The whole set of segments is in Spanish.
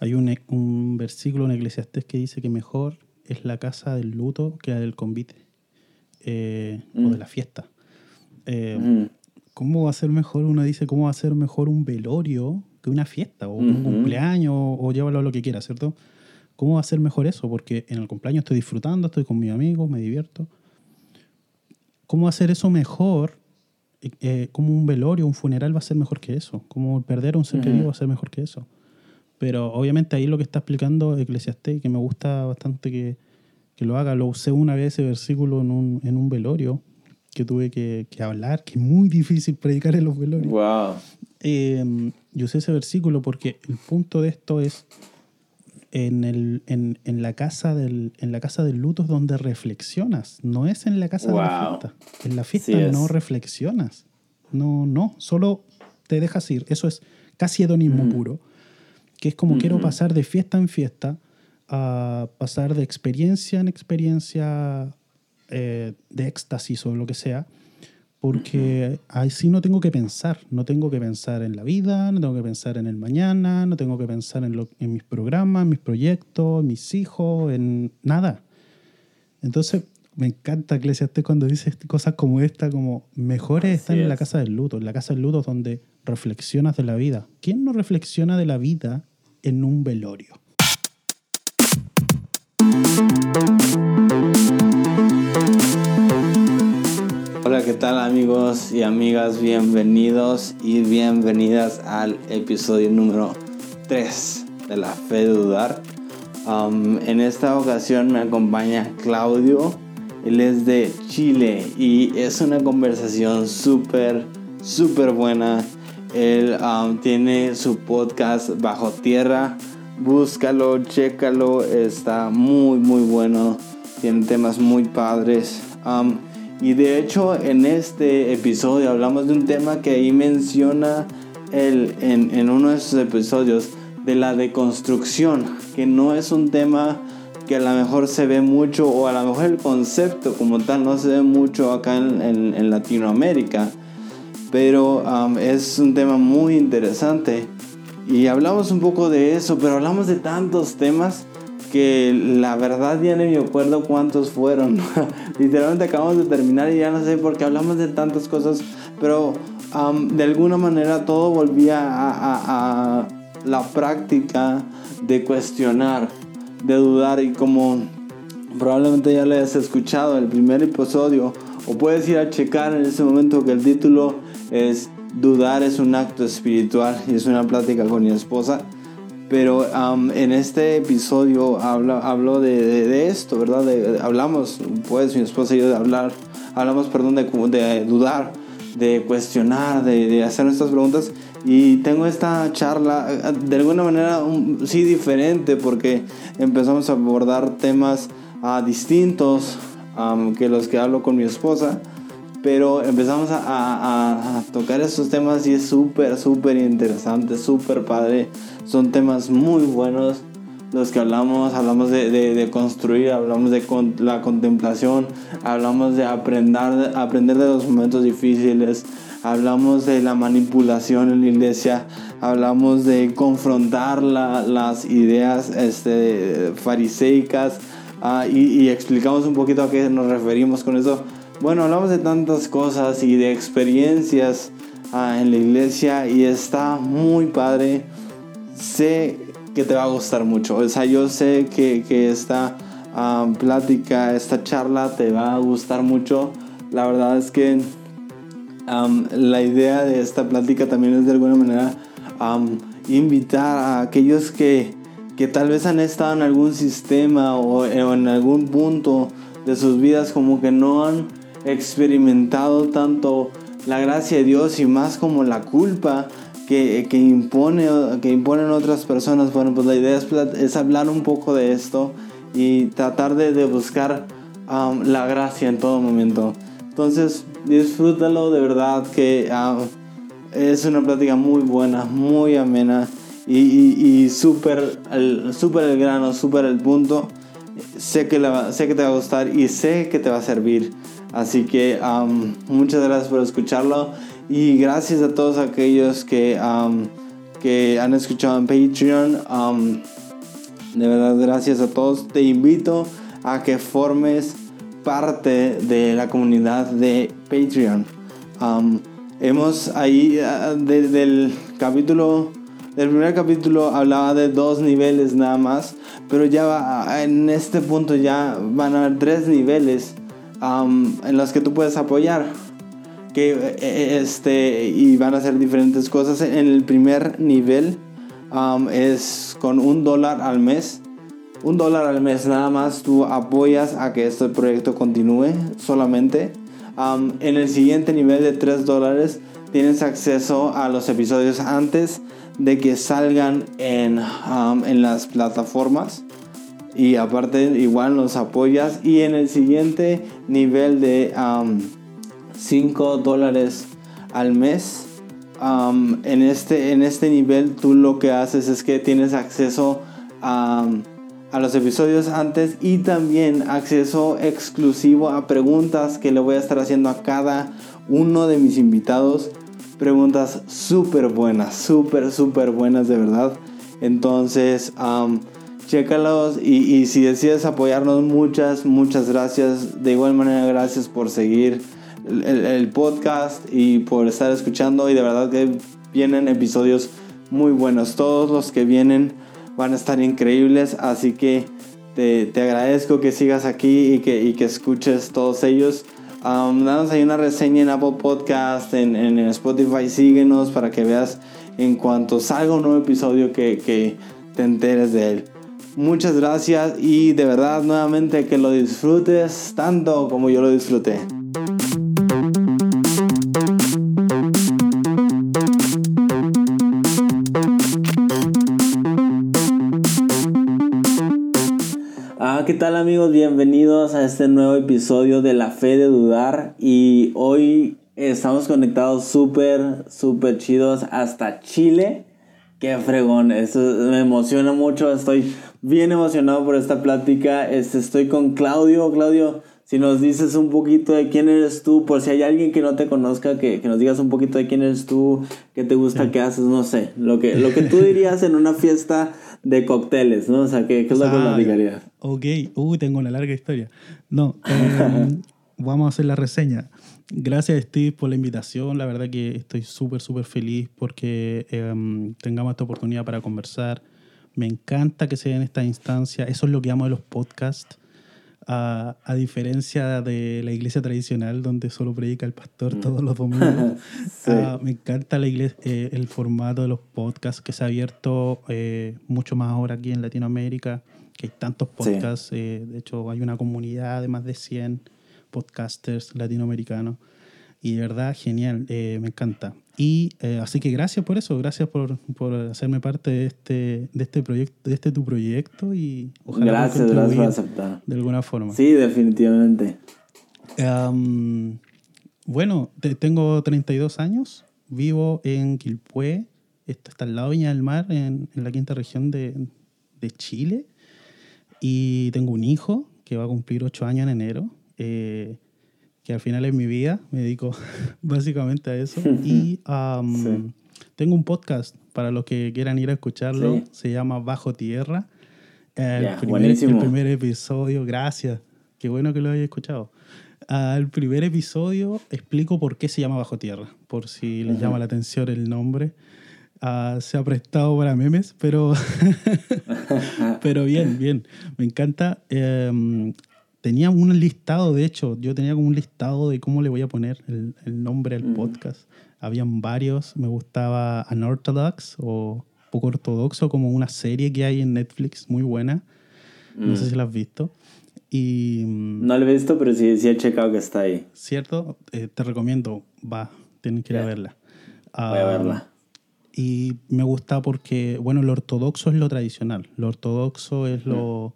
Hay un, un versículo en Eclesiastés que dice que mejor es la casa del luto que la del convite eh, o Mm. de la fiesta. Eh, Ujú. ¿Cómo va a ser mejor? Uno dice, ¿cómo va a ser mejor un velorio que una fiesta o un cumpleaños o, o llévalo a lo que quieras, ¿cierto? ¿Cómo va a ser mejor eso? Porque en el cumpleaños estoy disfrutando, estoy con mis amigos, me divierto. ¿Cómo hacer eso mejor? Eh, eh, ¿Cómo un velorio, un funeral va a ser mejor que eso? ¿Cómo perder a un ser querido va a ser mejor que eso? Pero obviamente ahí lo que está explicando Eclesiastés, y que me gusta bastante que, que lo haga, lo usé una vez ese versículo en un, en un velorio que tuve que, que hablar, que es muy difícil predicar en los velorios. Wow. Eh, yo usé ese versículo porque el punto de esto es en, el, en, en la casa del, en la casa del luto es donde reflexionas, no es en la casa de la fiesta. En la fiesta Sí es. no reflexionas. No, no, solo te dejas ir. Eso es casi hedonismo Ujú. puro. Que es como quiero pasar de fiesta en fiesta a pasar de experiencia en experiencia eh, de éxtasis o lo que sea, porque así no tengo que pensar, no tengo que pensar en la vida, no tengo que pensar en el mañana, no tengo que pensar en, lo- en mis programas, en mis proyectos, en mis hijos, en nada. Entonces, me encanta Eclesiastes cuando dice cosas como esta, como mejor es estar Así en la casa del luto, en la casa del luto donde reflexionas de la vida. ¿Quién no reflexiona de la vida en un velorio? Hola, ¿qué tal amigos y amigas? Bienvenidos y bienvenidas al episodio número 3 de La Fe de Dudar. Um, en esta ocasión me acompaña Claudio, él es de Chile y es una conversación súper, súper buena. Él um, tiene su podcast Bajo Tierra, búscalo, chécalo, está muy, muy bueno. Tiene temas muy padres. Um, y de hecho en este episodio hablamos de un tema que ahí menciona él en, en uno de sus episodios de la deconstrucción, que no es un tema que a lo mejor se ve mucho o a lo mejor el concepto como tal no se ve mucho acá en, Latinoamérica, pero es un tema muy interesante y hablamos un poco de eso, pero hablamos de tantos temas que la verdad ya ni me acuerdo cuántos fueron. Literalmente acabamos de terminar y ya no sé por qué hablamos de tantas cosas, pero de alguna manera todo volvía a, a- la práctica de cuestionar, de dudar y como probablemente ya le has escuchado el primer episodio o puedes ir a checar en ese momento que el título es Dudar es un acto espiritual y es una plática con mi esposa. Pero um, en este episodio habla, hablo de, de- de esto, ¿verdad? De- hablamos, pues mi esposa y yo de hablar, hablamos, perdón, de, dudar, de cuestionar, de, hacer nuestras preguntas. Y tengo esta charla de alguna manera un- sí diferente porque empezamos a abordar temas ah, distintos um, que los que hablo con mi esposa. Pero empezamos a, tocar esos temas y es súper, súper interesante, súper padre. Son temas muy buenos los que hablamos. Hablamos de, construir, hablamos de la contemplación, hablamos de aprender, aprender de los momentos difíciles, hablamos de la manipulación en la iglesia, hablamos de confrontar la- las ideas este, fariseicas ah, y explicamos un poquito a qué nos referimos con eso. Bueno, hablamos de tantas cosas y de experiencias ah, en la iglesia y está muy padre. Sé que te va a gustar mucho. O sea, yo sé que, que esta ah, plática, esta charla te va a gustar mucho. La verdad es que la idea de esta plática también es de alguna manera invitar a aquellos que, que tal vez han estado en algún sistema o en algún punto de sus vidas como que no han experimentado tanto la gracia de Dios y más como la culpa que, que impone que imponen otras personas. Bueno, pues la idea es, es hablar un poco de esto y tratar de, de buscar la gracia en todo momento. Entonces, disfrútalo de verdad que es una plática muy buena, muy amena y, y, y súper el, súper el grano, súper el punto. Sé que, le va- sé que te va a gustar y sé que te va a servir. Así que am, muchas gracias por escucharlo y gracias a todos aquellos que, am, que han escuchado en Patreon. Um, de verdad, gracias a todos. Te invito a que formes parte de la comunidad de Patreon. Um, hemos ahí, ah, desde el capítulo, del primer capítulo hablaba de dos niveles nada más, pero ya en este punto ya van a haber tres niveles en los que tú puedes apoyar. Que, eh, eh, este, y van a ser diferentes cosas. En el primer nivel es con un dólar al mes un dólar al mes nada más tú apoyas a que este proyecto continúe solamente. en el siguiente nivel de 3 dólares tienes acceso a los episodios antes de que salgan en, en las plataformas. Y aparte igual los apoyas. Y en el siguiente nivel de 5 dólares al mes. en, este, en este nivel tú lo que haces es que tienes acceso a a los episodios antes y también acceso exclusivo a preguntas que le voy a estar haciendo a cada uno de mis invitados. Preguntas súper buenas, súper, súper buenas de verdad. Entonces, um, chécalos y, y, si decides apoyarnos, muchas, muchas gracias. De igual manera, gracias por seguir el, el podcast y por estar escuchando. Y de verdad que vienen episodios muy buenos. Todos los que vienen van a estar increíbles. Así que te, te agradezco que sigas aquí y que, y que escuches todos ellos. Um, danos ahí una reseña en Apple Podcast, en, en, Spotify, síguenos para que veas en cuanto salga un nuevo episodio que, que te enteres de él. Muchas gracias y de verdad nuevamente que lo disfrutes tanto como yo lo disfruté. ¿qué tal amigos? Bienvenidos a este nuevo episodio de La Fe de Dudar y hoy estamos conectados súper, súper chidos hasta Chile. Qué fregón, esto me emociona mucho, estoy bien emocionado por esta plática. Este, estoy con Claudio. Claudio, si nos dices un poquito de quién eres tú, por si hay alguien que no te conozca, que, que nos digas un poquito de quién eres tú, qué te gusta, qué haces, no sé, lo que, lo que tú dirías en una fiesta de cócteles, ¿no? O sea, ¿qué, qué es lo que nos dirías? Ok, uy, tengo una larga historia. No, em, vamos a hacer la reseña. Gracias, Steve, por la invitación. La verdad que estoy súper, súper feliz porque em, tengamos esta oportunidad para conversar. Me encanta que sea en esta instancia. Eso es lo que amo de los podcasts. A, a, diferencia de la iglesia tradicional donde solo predica el pastor mm. todos los domingos. Ah, me encanta la iglesia, eh, el formato de los podcasts que se ha abierto eh, mucho más ahora aquí en Latinoamérica que hay tantos podcasts. Eh, de hecho, hay una comunidad de más de 100 podcasters latinoamericanos. Y de verdad, genial, eh, me encanta. Y eh, así que gracias por eso, gracias por, por, hacerme parte de este, de este proyecto, de este tu proyecto y ojalá gracias, gracias por aceptar. De alguna forma. Sí, definitivamente. bueno, tengo 32 años, vivo en Quilpué, esto está al lado de Viña del Mar, en, en la quinta región de, de Chile. Y tengo un hijo que va a cumplir ocho años en enero, eh, que al final es mi vida, me dedico básicamente a eso. y tengo un podcast para los que quieran ir a escucharlo, se llama Bajo Tierra. El, primer, el primer episodio, gracias, qué bueno que lo hayas escuchado. Al primer episodio explico por qué se llama Bajo Tierra, por si les llama la atención el nombre. Ah, se ha prestado para memes, pero, pero bien, bien. Me encanta. Em, tenía un listado, de hecho, yo tenía como un listado de cómo le voy a poner el, el nombre al podcast. Habían varios. Me gustaba Unorthodox o poco ortodoxo, como una serie que hay en Netflix muy buena. No sé mm. si la has visto. Y, mm, no la he visto, pero sí, sí he checado que está ahí. ¿Cierto? Eh, te recomiendo, va, tienes que ir a verla. Voy a verla. Y me gusta porque, bueno, lo ortodoxo es lo tradicional. Lo ortodoxo es lo,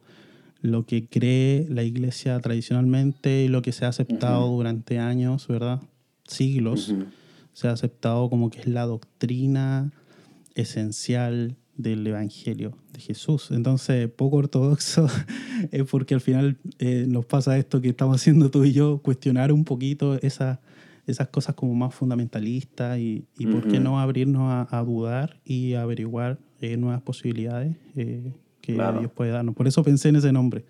lo que cree la iglesia tradicionalmente y lo que se ha aceptado durante años, ¿verdad? Siglos. Se ha aceptado como que es la doctrina esencial del Evangelio de Jesús. Entonces, poco ortodoxo es porque al final eh, nos pasa esto que estamos haciendo tú y yo, cuestionar un poquito esa, esas cosas como más fundamentalistas y, y por qué no abrirnos a, a dudar y averiguar eh, nuevas posibilidades eh, que Dios puede darnos. Por eso pensé en ese nombre.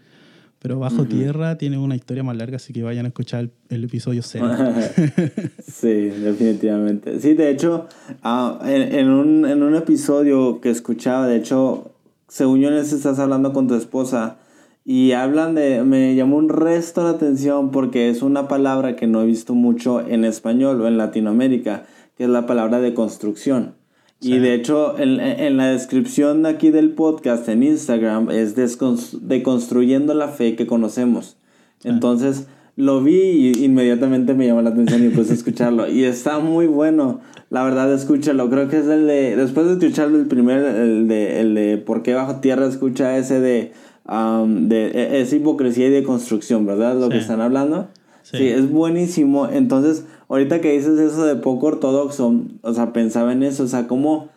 Pero Bajo Tierra tiene una historia más larga, así que vayan a escuchar el, episodio 0. sí, definitivamente. Sí, de hecho, ah, en, en, un, en, un, episodio que escuchaba, de hecho, según yo, estás hablando con tu esposa y hablan de, me llamó un resto la atención porque es una palabra que no he visto mucho en español o en Latinoamérica, que es la palabra de construcción. Y de hecho, en, en, la descripción aquí del podcast en Instagram es deconstruyendo la fe que conocemos. Ah. Entonces, lo vi y inmediatamente me llamó la atención y puse a escucharlo. Y está muy bueno. La verdad, escúchalo. Creo que es el de. Después de escuchar el primer, el de, el de ¿Por qué bajo tierra? Escucha ese de de e, es hipocresía y de construcción, ¿verdad? Lo que están hablando. Sí. es buenísimo. Entonces, ahorita que dices eso de poco ortodoxo, o sea, pensaba en eso, o sea, como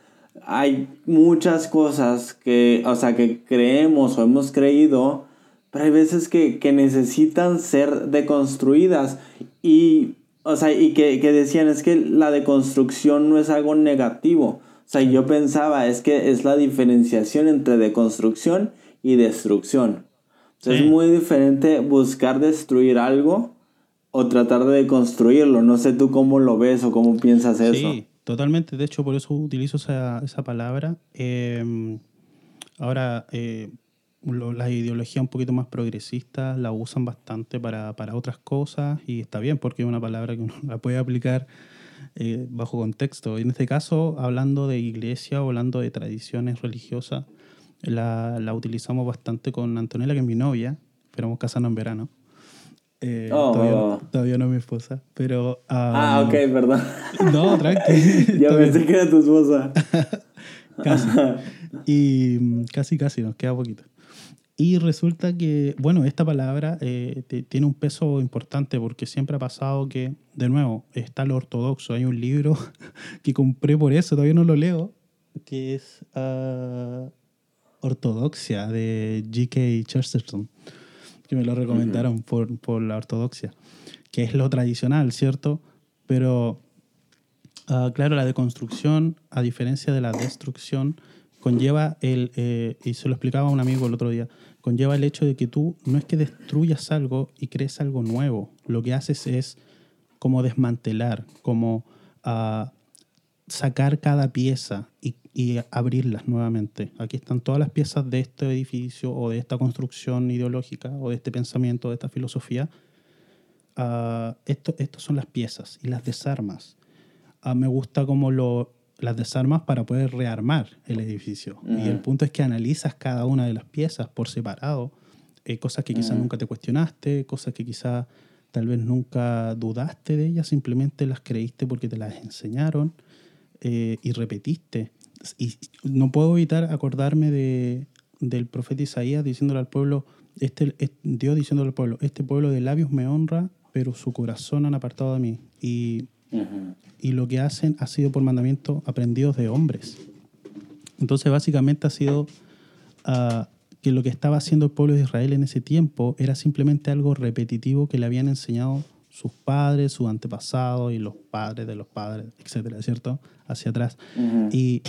hay muchas cosas que, o sea, que creemos o hemos creído, pero hay veces que, que necesitan ser deconstruidas y, o sea, y que, que decían, es que la deconstrucción no es algo negativo. O sea, yo pensaba, es que es la diferenciación entre deconstrucción y destrucción. Es muy diferente buscar destruir algo o tratar de construirlo. No sé tú cómo lo ves o cómo piensas eso. Sí, totalmente. De hecho, por eso utilizo esa, esa palabra. Em, ahora, eh, la ideología un poquito más progresista la usan bastante para, para, otras cosas y está bien porque es una palabra que uno la puede aplicar eh, bajo contexto. En este caso, hablando de iglesia o hablando de tradiciones religiosas, la, la, utilizamos bastante con Antonella, que es mi novia. Esperamos casarnos en verano. Eh, oh. todavía, todavía, no mi esposa, pero... ah, ok, perdón. No, tranqui. ya pensé que era tu esposa. casi. Y mm, casi, casi, nos queda poquito. Y resulta que, bueno, esta palabra eh, tiene un peso importante porque siempre ha pasado que, de nuevo, está lo ortodoxo. Hay un libro que compré por eso, todavía no lo leo, que es uh, Ortodoxia de G.K. Chesterton, que me lo recomendaron por, por, la ortodoxia, que es lo tradicional, ¿cierto? Pero, uh, claro, la deconstrucción, a diferencia de la destrucción, conlleva el, eh, y se lo explicaba a un amigo el otro día, conlleva el hecho de que tú no es que destruyas algo y crees algo nuevo, lo que haces es como desmantelar, como uh, sacar cada pieza y y abrirlas nuevamente. Aquí están todas las piezas de este edificio o de esta construcción ideológica o de este pensamiento, de esta filosofía. Uh, esto, estas son las piezas y las desarmas. Uh, me gusta cómo lo, las desarmas para poder rearmar el edificio. Y el punto es que analizas cada una de las piezas por separado, eh, cosas que quizás nunca te cuestionaste, cosas que quizás tal vez nunca dudaste de ellas, simplemente las creíste porque te las enseñaron eh, y repetiste y no puedo evitar acordarme de, del profeta Isaías diciéndole al pueblo, este, Dios diciéndole al pueblo, este pueblo de labios me honra, pero su corazón han apartado de mí. Y, y lo que hacen ha sido por mandamiento aprendidos de hombres. Entonces básicamente ha sido uh, que lo que estaba haciendo el pueblo de Israel en ese tiempo era simplemente algo repetitivo que le habían enseñado sus padres, sus antepasados y los padres de los padres, etcétera, ¿cierto? Hacia atrás. Y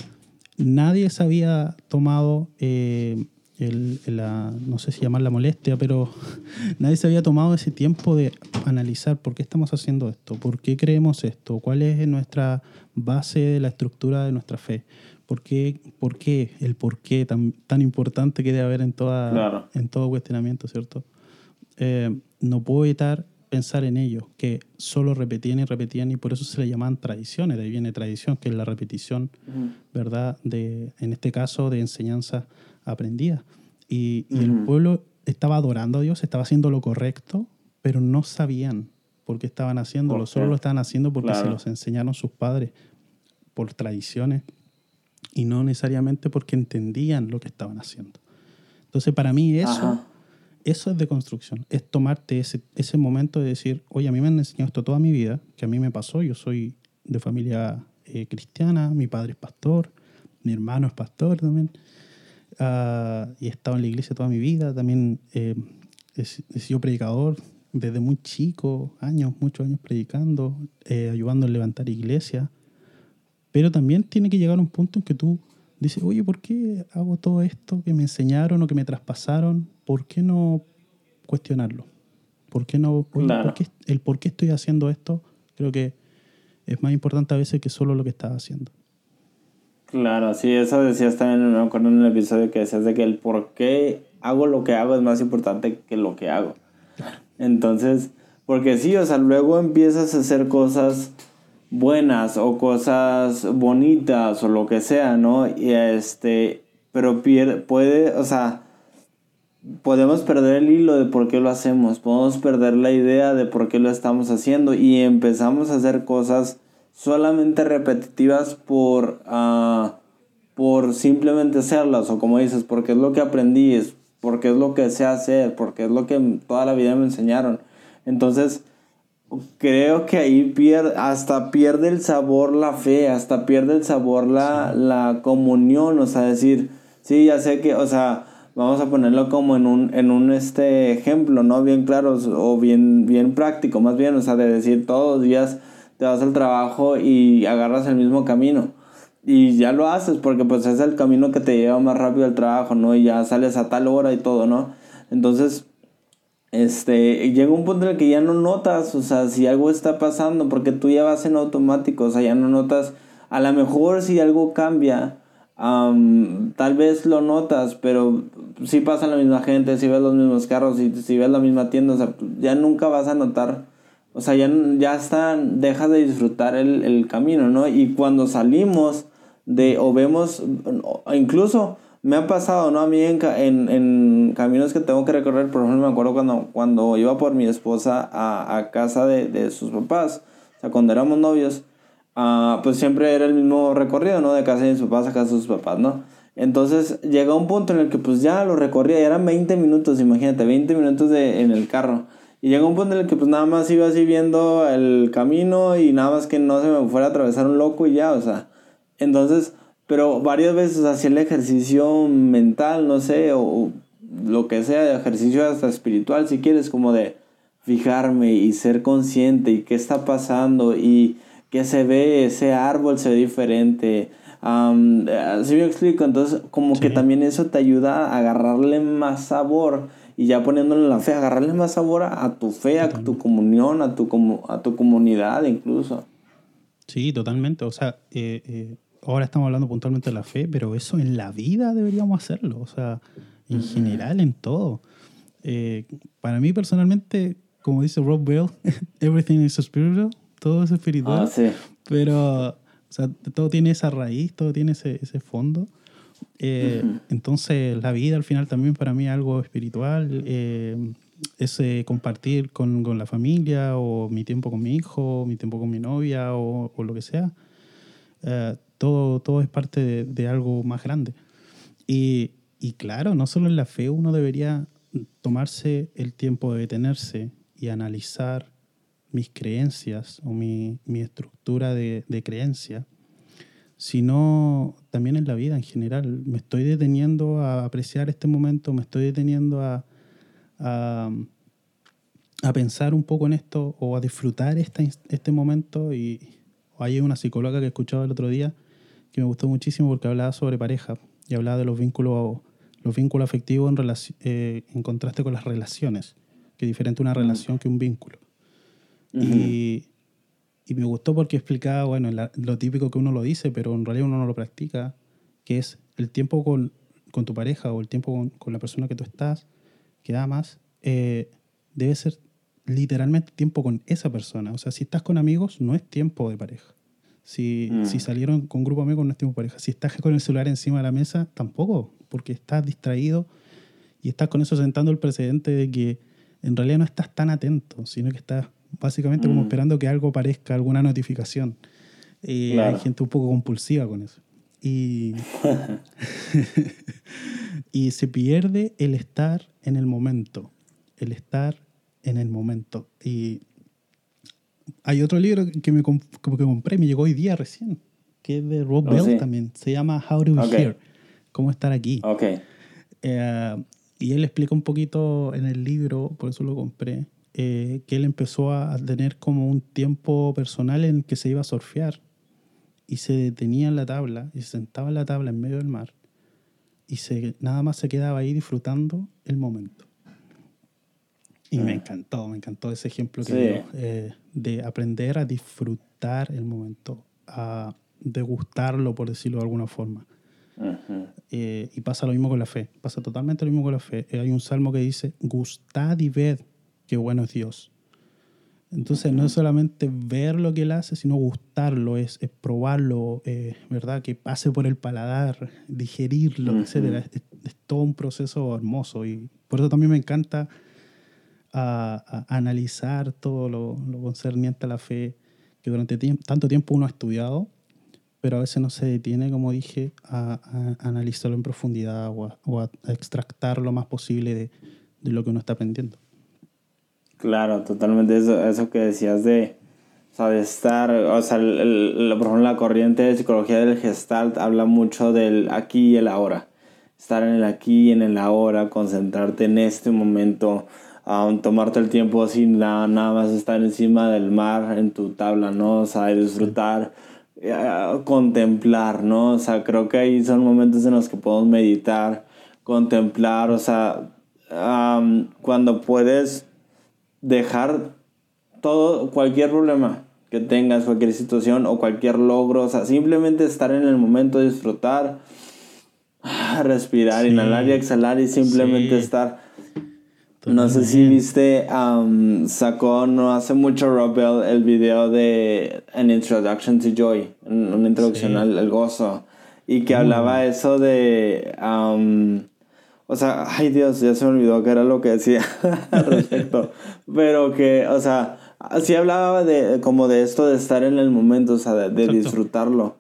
nadie se había tomado, eh, el, la, no sé si llamar la molestia, pero nadie se había tomado ese tiempo de analizar por qué estamos haciendo esto, por qué creemos esto, cuál es nuestra base de la estructura de nuestra fe, por qué, por qué el por qué tan, tan importante que debe haber en, toda, en todo cuestionamiento, ¿cierto? Eh, no puedo evitar pensar en ello, que solo repetían y repetían y por eso se le llaman tradiciones, de ahí viene tradición, que es la repetición, ¿verdad? De, en este caso, de enseñanza aprendida. Y, el pueblo estaba adorando a Dios, estaba haciendo lo correcto, pero no sabían por qué estaban haciéndolo, solo lo estaban haciendo porque se los enseñaron sus padres por tradiciones y no necesariamente porque entendían lo que estaban haciendo. Entonces, para mí eso eso es de construcción, es tomarte ese, ese momento de decir, oye, a mí me han enseñado esto toda mi vida, que a mí me pasó, yo soy de familia eh, cristiana, mi padre es pastor, mi hermano es pastor también, uh, y he estado en la iglesia toda mi vida, también eh, he, sido predicador, desde muy chico, años, muchos años predicando, eh, ayudando a levantar iglesia. Pero también tiene que llegar un punto en que tú dices, oye, ¿por qué hago todo esto que me enseñaron o que me traspasaron? ¿Por qué no cuestionarlo? ¿Por qué no? el por qué estoy haciendo esto, creo que es más importante a veces que solo lo que estás haciendo. Claro, sí, eso decías también, me acuerdo en el episodio que decías de que el por qué hago lo que hago es más importante que lo que hago. Entonces, porque sí, o sea, luego empiezas a hacer cosas buenas o cosas bonitas o lo que sea, ¿no? Y este, pero pierde, puede, o sea, podemos perder el hilo de por qué lo hacemos, podemos perder la idea de por qué lo estamos haciendo y empezamos a hacer cosas solamente repetitivas por, uh, por simplemente hacerlas o como dices, porque es lo que aprendí, es porque es lo que sé hacer, porque es lo que toda la vida me enseñaron. Entonces, creo que ahí pierde, hasta pierde el sabor la fe, hasta pierde el sabor la, la comunión, o sea, decir, sí, ya sé que, o sea, vamos a ponerlo como en un, en un este ejemplo, ¿no? Bien claro o bien, bien práctico, más bien, o sea, de decir todos los días te vas al trabajo y agarras el mismo camino. Y ya lo haces porque pues es el camino que te lleva más rápido al trabajo, ¿no? Y ya sales a tal hora y todo, ¿no? Entonces, este, llega un punto en el que ya no notas, o sea, si algo está pasando, porque tú ya vas en automático, o sea, ya no notas, a lo mejor si algo cambia, tal vez lo notas, pero si pasa la misma gente, si ves los mismos carros, si, si ves la misma tienda, o sea, ya nunca vas a notar o sea, ya, ya está, dejas de disfrutar el, el, camino, ¿no? Y cuando salimos de, o vemos, incluso me ha pasado, ¿no? A mí en, en, en, caminos que tengo que recorrer, por ejemplo, me acuerdo cuando, cuando iba por mi esposa a, a casa de, de, sus papás, o sea, cuando éramos novios, uh, pues siempre era el mismo recorrido, ¿no? De casa de sus papás a casa de sus papás, ¿no? Entonces llega un punto en el que pues ya lo recorría, eran 20 minutos, imagínate, 20 minutos de, en el carro. Y llegó un punto en el que pues nada más iba así viendo el camino y nada más que no se me fuera a atravesar un loco y ya, o sea. Entonces, pero varias veces hacía el ejercicio mental, no sé, o, lo que sea, ejercicio hasta espiritual si quieres, como de fijarme y ser consciente y qué está pasando y qué se ve, ese árbol se ve diferente. Así me explico, entonces como que también eso te ayuda a agarrarle más sabor y ya poniéndole la fe, agarrarle más sabor a, tu fe, a tu comunión, a tu, a tu comunidad incluso. Sí, totalmente. O sea, eh, eh, ahora estamos hablando puntualmente de la fe, pero eso en la vida deberíamos hacerlo. O sea, en general, en todo. Eh, para mí personalmente, como dice Rob Bell, everything is spiritual, todo es espiritual. Ah, sí. Pero, sea, todo tiene esa raíz, todo tiene ese, ese fondo. Eh, entonces, la vida al final también para mí es algo espiritual. Eh, es eh, compartir con, con, la familia o mi tiempo con mi hijo, mi tiempo con mi novia o, o lo que sea. todo, todo es parte de, de, algo más grande. Y, y claro, no solo en la fe uno debería tomarse el tiempo de detenerse y analizar mis creencias o mi, mi estructura de, de creencia sino también en la vida en general. Me estoy deteniendo a apreciar este momento, me estoy deteniendo a, a, pensar un poco en esto o a disfrutar este, este momento. Y hay una psicóloga que escuchaba el otro día que me gustó muchísimo porque hablaba sobre pareja y hablaba de los vínculos, los vínculos afectivos en, eh, en contraste con las relaciones, que es diferente una mm. relación que un vínculo. Y y me gustó porque explicaba, bueno, lo típico que uno lo dice, pero en realidad uno no lo practica, que es el tiempo con, con tu pareja o el tiempo con, con, la persona que tú estás, que amas, eh, debe ser literalmente tiempo con esa persona. O sea, si estás con amigos, no es tiempo de pareja. Si, mm. si salieron con grupo de amigos, no es tiempo de pareja. Si estás con el celular encima de la mesa, tampoco, porque estás distraído y estás con eso sentando el precedente de que en realidad no estás tan atento, sino que estás básicamente como mm. esperando que algo aparezca, alguna notificación. y Hay gente un poco compulsiva con eso. Y, y se pierde el estar en el momento, el estar en el momento. Y hay otro libro que me que compré, me llegó hoy día recién, que es de Rob oh, Bell también. Se llama How to Be Here, cómo estar aquí. Okay. Eh, y él explica un poquito en el libro, por eso lo compré, eh, que él empezó a tener como un tiempo personal en el que se iba a surfear y se detenía en la tabla y se sentaba en la tabla en medio del mar y se, nada más se quedaba ahí disfrutando el momento. Y me Ah. encantó, me encantó ese ejemplo que Sí. dio, eh, de aprender a disfrutar el momento, a degustarlo, por decirlo de alguna forma. Eh, y pasa lo mismo con la fe, pasa totalmente lo mismo con la fe. Eh, hay un salmo que dice, gustad y ved qué bueno es Dios. Entonces no es solamente ver lo que Él hace, sino gustarlo, es, es probarlo, eh, ¿verdad? Que pase por el paladar, digerirlo, Ujú. etcétera. Es, es todo un proceso hermoso y por eso también me encanta a, a analizar todo lo, lo concerniente a la fe que durante tanto tiempo uno ha estudiado, pero a veces no se detiene, como dije, a, a analizarlo en profundidad o a, o a extractar lo más posible de, de lo que uno está aprendiendo. Claro, totalmente eso, eso que decías de, o sea, de estar, o sea, el- el- por ejemplo, la corriente de psicología del Gestalt habla mucho del aquí y el ahora. Estar en el aquí y en el ahora, concentrarte en este momento, um, tomarte el tiempo sin nada, nada más estar encima del mar en tu tabla, ¿no? O sea, disfrutar, eh, contemplar, ¿no? O sea, creo que ahí son momentos en los que podemos meditar, contemplar, o sea, um, cuando puedes dejar todo, cualquier problema que tengas, cualquier situación o cualquier logro, o sea, simplemente estar en el momento, disfrutar, ah, respirar, Sí. inhalar y exhalar y simplemente Sí. estar. No sé si viste, um, sacó no hace mucho Robel el video de An Introduction to Joy, un- una introducción Sí. al, al gozo, y que Muy hablaba eso de, um, o sea, ay Dios, ya se me olvidó que era lo que decía al respecto, pero que, o sea, sí hablaba de como de esto de estar en el momento, o sea, de, disfrutarlo.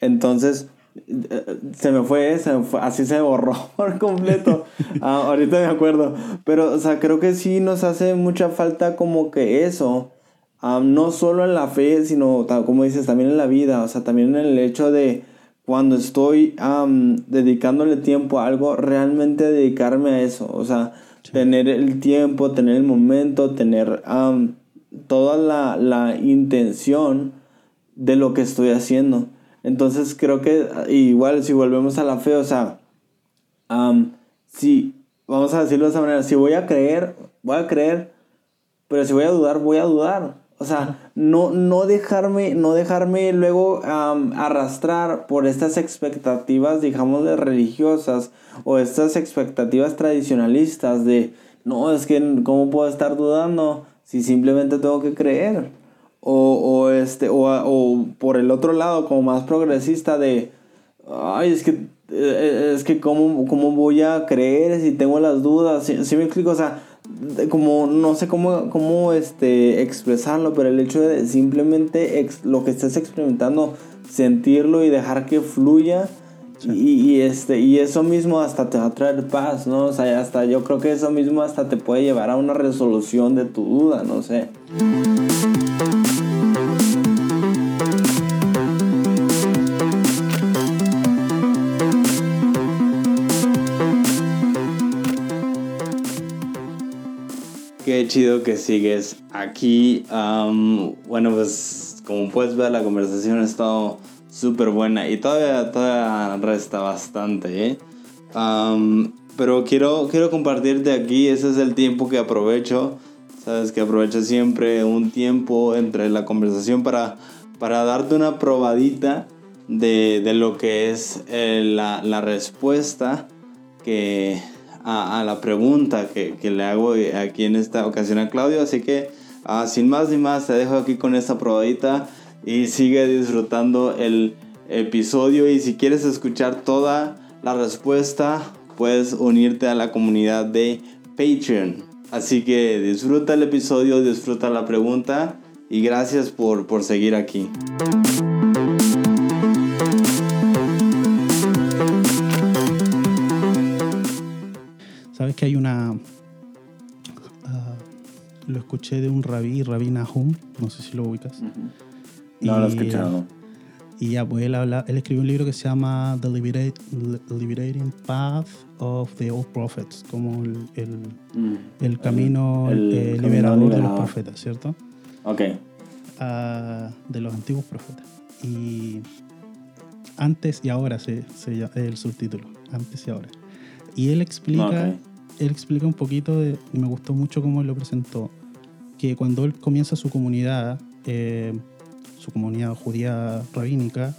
Entonces, eh, se me fue, se me fue, así se borró por completo. Ah, ahorita me acuerdo. Pero, o sea, creo que sí nos hace mucha falta como que eso. ah, no solo en la fe, sino, como dices, también en la vida. O sea, también en el hecho de cuando estoy am, dedicándole tiempo a algo, realmente dedicarme a eso. O sea, tener el tiempo, tener el momento, tener am, toda la, la intención de lo que estoy haciendo. Entonces creo que ah, igual si volvemos a la fe, o sea, am, si, vamos a decirlo de esa manera, si voy a creer, voy a creer, pero si voy a dudar, voy a dudar. O sea, no, no dejarme, no dejarme luego am, arrastrar por estas expectativas, digamos, de religiosas o estas expectativas tradicionalistas de, no, es que, ¿cómo puedo estar dudando si simplemente tengo que creer? O, o, este, o, o por el otro lado, como más progresista de, ay, es que, eh, es que ¿cómo, cómo voy a creer si tengo las dudas? ¿Sí, sí me explico? O sea, como no sé cómo, cómo este, expresarlo, pero el hecho de simplemente ex- lo que estés experimentando, sentirlo y dejar que fluya. Y, y, este, y eso mismo hasta te va a traer paz, ¿no? O sea, hasta yo creo que eso mismo hasta te puede llevar a una resolución de tu duda, no sé. Chido que sigues aquí. Am, bueno, pues como puedes ver, la conversación ha estado súper buena y todavía, todavía resta bastante, ¿eh? Am, pero quiero, quiero compartirte aquí, ese es el tiempo que aprovecho. Sabes que aprovecho siempre un tiempo entre la conversación para, para darte una probadita de, de lo que es eh, la, la respuesta que, a, la pregunta que, que le hago aquí en esta ocasión a Claudio. Así que ah, sin más ni más te dejo aquí con esta probadita y sigue disfrutando el episodio y si quieres escuchar toda la respuesta puedes unirte a la comunidad de Patreon. Así que disfruta el episodio, disfruta la pregunta y gracias por, por seguir aquí. Que hay una. ah, lo escuché de un rabí, Rabí Nahum, no sé si lo ubicas. No lo he Y, escuchado. Y ya, pues él, habla, él escribió un libro que se llama The Liberating Path of the Old Prophets, como el, el, Mm. el camino el eh, camino liberador de los liberador. profetas, ¿cierto? Ok. Ah, de los antiguos profetas. Y antes y ahora se, se llama el subtítulo, antes y ahora. Y él explica, Ok. Él explica un poquito, de, y me gustó mucho cómo lo presentó, que cuando él comienza su comunidad, eh, su comunidad judía rabínica,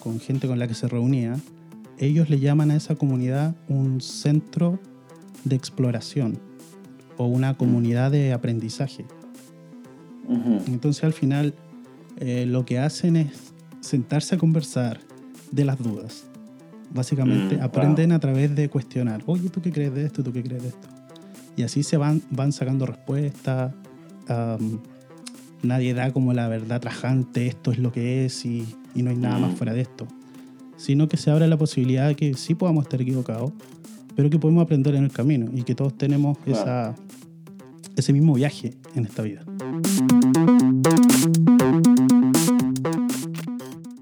con gente con la que se reunía, ellos le llaman a esa comunidad un centro de exploración o una comunidad de aprendizaje. Entonces al final eh, lo que hacen es sentarse a conversar de las dudas. Básicamente Mm, aprenden a través de cuestionar, oye, ¿tú qué crees de esto? ¿Tú qué crees de esto? Y así se van, van sacando respuestas. am, nadie da como la verdad trajante, esto es lo que es y, y no hay nada más Mm. fuera de esto. Sino que se abre la posibilidad de que sí podamos estar equivocados, pero que podemos aprender en el camino y que todos tenemos Claro. esa, ese mismo viaje en esta vida.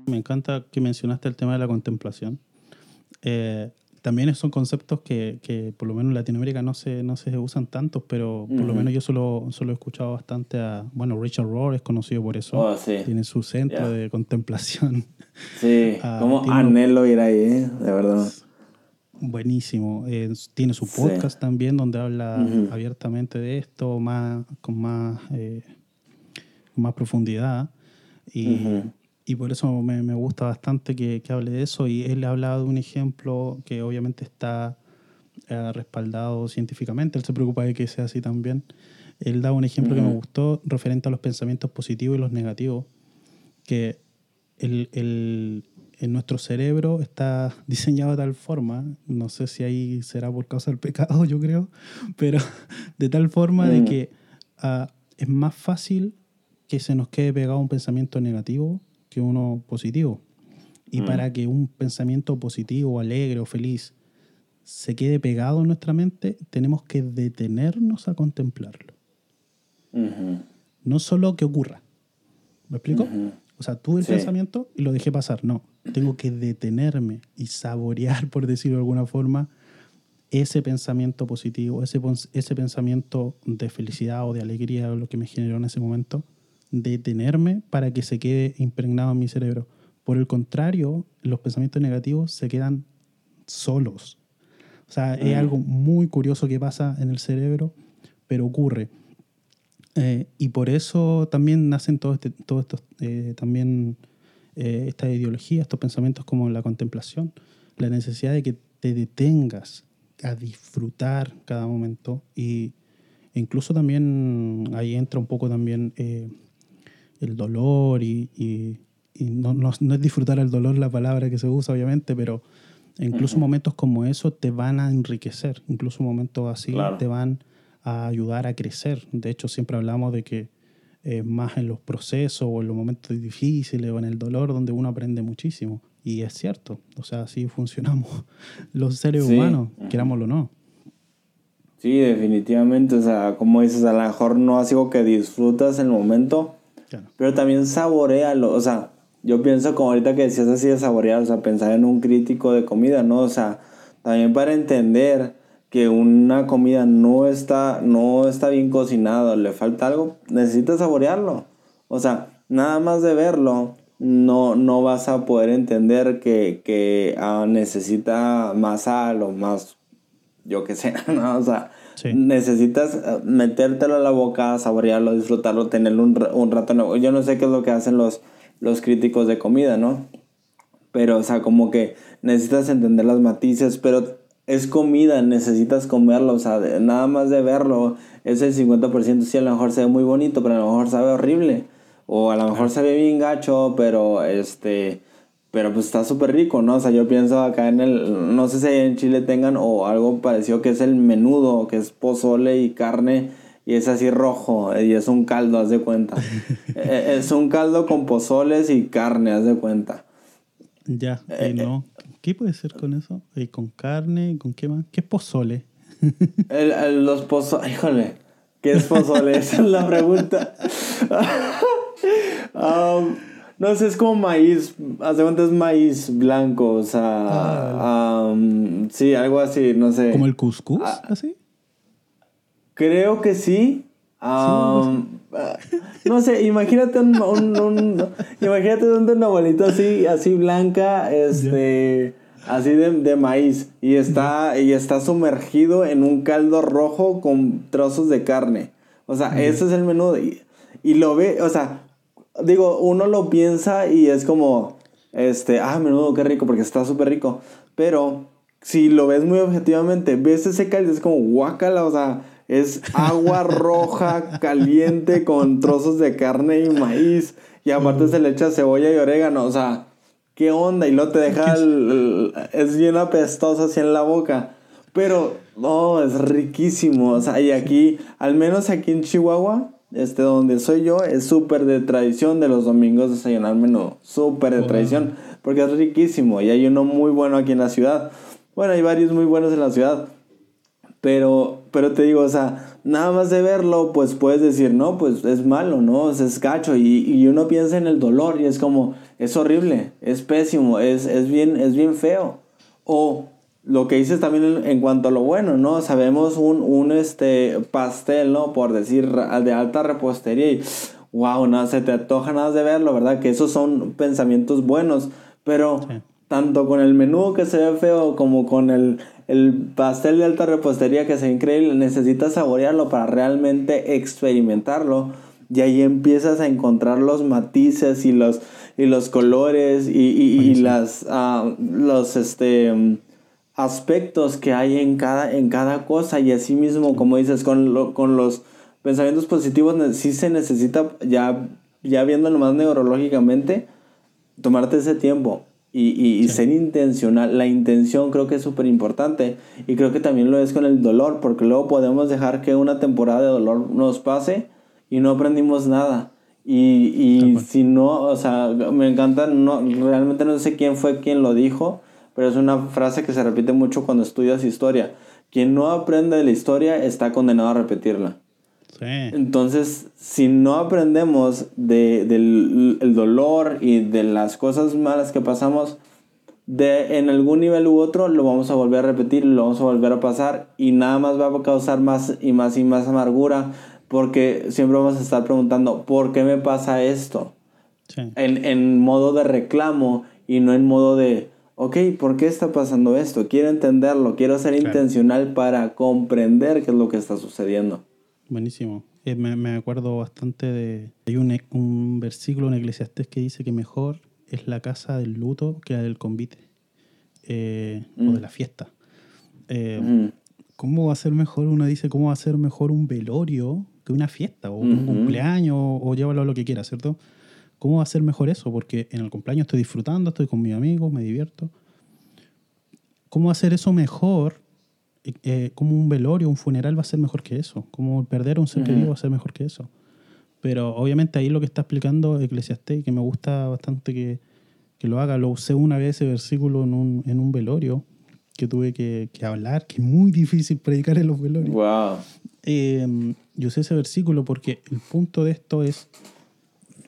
Me encanta que mencionaste el tema de la contemplación. Eh, también son conceptos que, que por lo menos en Latinoamérica no se, no se usan tantos, pero por lo Ujú. menos yo solo, solo he escuchado bastante a... Bueno, Richard Rohr es conocido por eso. Oh, sí. Tiene su centro Ya. de contemplación. Sí. Ah, Como tiene- anhelo ir ahí, ¿eh? De verdad. Buenísimo. Eh, tiene su Sí. podcast también donde habla Ujú. abiertamente de esto, más, con más, eh, más profundidad. Y, Ujú. Y por eso me, me gusta bastante que, que hable de eso. Y él ha hablado de un ejemplo que obviamente está eh, respaldado científicamente. Él se preocupa de que sea así también. Él da un ejemplo que me gustó referente a los pensamientos positivos y los negativos. Que el, el- en nuestro cerebro está diseñado de tal forma, no sé si ahí será por causa del pecado, yo creo, pero de tal forma de Mm. que ah, es más fácil que se nos quede pegado un pensamiento negativo que uno positivo. Y Mm. para que un pensamiento positivo, alegre o feliz se quede pegado en nuestra mente, tenemos que detenernos a contemplarlo. No solo que ocurra. ¿Me explico? Ujú. O sea, tuve el Sí. pensamiento y lo dejé pasar. No, tengo que detenerme y saborear, por decirlo de alguna forma, ese pensamiento positivo, ese, ese pensamiento de felicidad o de alegría, lo que me generó en ese momento, detenerme para que se quede impregnado en mi cerebro. Por el contrario, los pensamientos negativos se quedan solos. O sea, es Mm. algo muy curioso que pasa en el cerebro, pero ocurre. Eh, y por eso también nacen todos este, todo estos, eh, también eh, esta ideología, estos pensamientos como la contemplación, la necesidad de que te detengas a disfrutar cada momento y e incluso también ahí entra un poco también eh, el dolor y, y- y no, no- no es disfrutar el dolor la palabra que se usa obviamente, pero incluso momentos como eso te van a enriquecer, incluso momentos así Claro. te van a ayudar a crecer. De hecho, siempre hablamos de que es más en los procesos o en los momentos difíciles o en el dolor donde uno aprende muchísimo. Y es cierto, o sea, así funcionamos los seres Sí. humanos, Ujú. querámoslo o no. Sí, definitivamente. O sea, como dices, a lo mejor no es algo que disfrutas en el momento, Pero también saborealo. O sea, yo pienso como ahorita que decías así de saborear, o sea, pensar en un crítico de comida, ¿no? O sea, también para entender que una comida no está, no está bien cocinada, le falta algo, necesitas saborearlo. O sea, nada más de verlo, no, no vas a poder entender que, que ah, necesita más sal o más, yo qué sé, ¿no? O sea, Sí. necesitas eh, metértelo a la boca, saborearlo, disfrutarlo, tenerlo un, un rato. nuevo. Yo no sé qué es lo que hacen los, los críticos de comida, ¿no? Pero, o sea, como que necesitas entender las matices, pero es comida, necesitas comerlo, o sea, de- nada más de verlo, es el 50%, sí, a lo mejor se ve muy bonito, pero a lo mejor sabe horrible, o a lo mejor se ve bien gacho, pero este, pero pues está súper rico, ¿no? O sea, yo pienso acá en el, no sé si en Chile tengan o algo parecido que es el menudo, que es pozole y carne, y es así rojo, y es un caldo, haz de cuenta. Eh, es un caldo con pozoles y carne, haz de cuenta. Ya, Eh, y no. ¿Qué puede ser con eso? ¿Y con carne? ¿Con qué más? ¿Qué es pozole? El- el- los pozoles, híjole, ¿qué es pozole? Esa es la pregunta. Um, no sé, es como maíz, hace cuenta es maíz blanco, o sea, Ah, sí, algo así, no sé. ¿Como el cuscús? Ah. ¿Así? Creo que sí. Am, ah, no sé, imagínate un, un, un- imagínate un, una bolita así, así blanca, este, así de, de maíz y está y está sumergido en un caldo rojo con trozos de carne. O sea, ese es el menú y, y lo ve, o sea, digo, uno lo piensa y es como, este, ah, menudo, qué rico, porque está súper rico. Pero si lo ves muy objetivamente, ves ese caldo, es como guácala, o sea, es agua roja caliente con trozos de carne y maíz. Y aparte se le echa cebolla y orégano, o sea, ¿qué onda? Y luego te deja, el- el- es bien apestoso así en la boca. Pero, no, es riquísimo. O sea, y aquí, al menos aquí en Chihuahua, este, donde soy yo, es súper de tradición de los domingos desayunar menudo. Súper de tradición, porque es riquísimo. Y hay uno muy bueno aquí en la ciudad. Bueno, hay varios muy buenos en la ciudad. Pero, pero te digo, o sea, nada más de verlo, pues puedes decir, no, pues es malo, ¿no? O sea, es gacho. Y, y uno piensa en el dolor y es como, es horrible, es pésimo, es, es, bien, es bien feo. O lo que dices también en, cuanto a lo bueno, ¿no? Sabemos un, un este, pastel, ¿no? Por decir, de alta repostería y, wow, no, se te antoja nada de verlo, ¿verdad? Que esos son pensamientos buenos. Pero Sí. tanto con el menú que se ve feo como con el, el pastel de alta repostería que se ve increíble, necesitas saborearlo para realmente experimentarlo. Y ahí empiezas a encontrar los matices y los, y los colores y, y- y las, ah, los este, aspectos que hay en cada, en cada cosa. Y así mismo, como dices, con, lo- con los pensamientos positivos sí se necesita, ya, ya viéndolo más neurológicamente, tomarte ese tiempo y, y- y Sí. ser intencional. La intención creo que es súper importante y creo que también lo es con el dolor, porque luego podemos dejar que una temporada de dolor nos pase y no aprendimos nada. Y, y si no, o sea, me encanta, no, realmente no sé quién fue quien lo dijo, pero es una frase que se repite mucho cuando estudias historia. Quien no aprende de la historia está condenado a repetirla. Sí. Entonces, si no aprendemos de, del el dolor y de las cosas malas que pasamos, de en algún nivel u otro lo vamos a volver a repetir, lo vamos a volver a pasar y nada más va a causar más y más y más amargura porque siempre vamos a estar preguntando, ¿por qué me pasa esto? Sí. En, en modo de reclamo y no en modo de, ok, ¿por qué está pasando esto? Quiero entenderlo, quiero ser Claro. intencional para comprender qué es lo que está sucediendo. Buenísimo. Eh, me, me acuerdo bastante de... Hay un, e- un versículo en Eclesiastés que dice que mejor es la casa del luto que la del convite. eh, O Mm. de la fiesta. Eh, Ujú. ¿Cómo va a ser mejor? Uno dice, ¿cómo va a ser mejor un velorio que una fiesta? O un Ujú. cumpleaños, o llévalo a lo que quieras, ¿cierto? ¿Cómo va a ser mejor eso? Porque en el cumpleaños estoy disfrutando, estoy con mis amigos, me divierto. ¿Cómo hacer eso mejor? Eh, eh, como un velorio, un funeral va a ser mejor que eso. Como perder a un ser querido va a ser mejor que eso. Pero obviamente ahí lo que está explicando Eclesiastés, que me gusta bastante que, que lo haga, lo usé una vez ese versículo en un, en un velorio que tuve que, que hablar, que es muy difícil predicar en los velorios. Wow. Eh, yo usé ese versículo porque el punto de esto es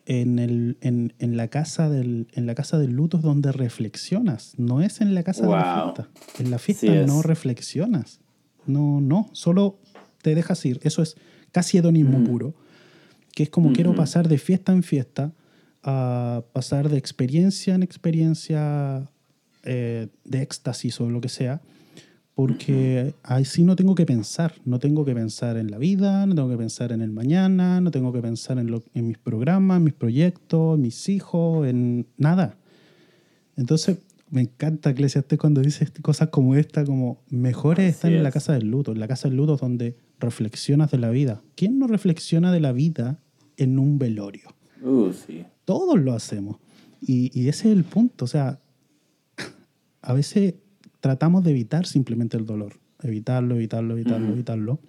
en, el, en, en la casa del, en la casa del luto es donde reflexionas, no es en la casa de la fiesta. En la fiesta Sí no reflexionas. No, no, solo te dejas ir. Eso es casi hedonismo Ujú. puro. Que es como quiero pasar de fiesta en fiesta a pasar de experiencia en experiencia eh, de éxtasis o lo que sea, porque así no tengo que pensar, no tengo que pensar en la vida, no tengo que pensar en el mañana, no tengo que pensar en, lo- en mis programas, en mis proyectos, en mis hijos, en nada. Entonces, me encanta Eclesiastes cuando dice est- cosas como esta, como mejores Así están en la es. casa del luto, en la casa del luto es donde reflexionas de la vida. ¿Quién no reflexiona de la vida en un velorio? Uh, sí. Todos lo hacemos. Y, y ese es el punto. O sea, a veces tratamos de evitar simplemente el dolor. Evitarlo, evitarlo, evitarlo, Ujú. evitarlo.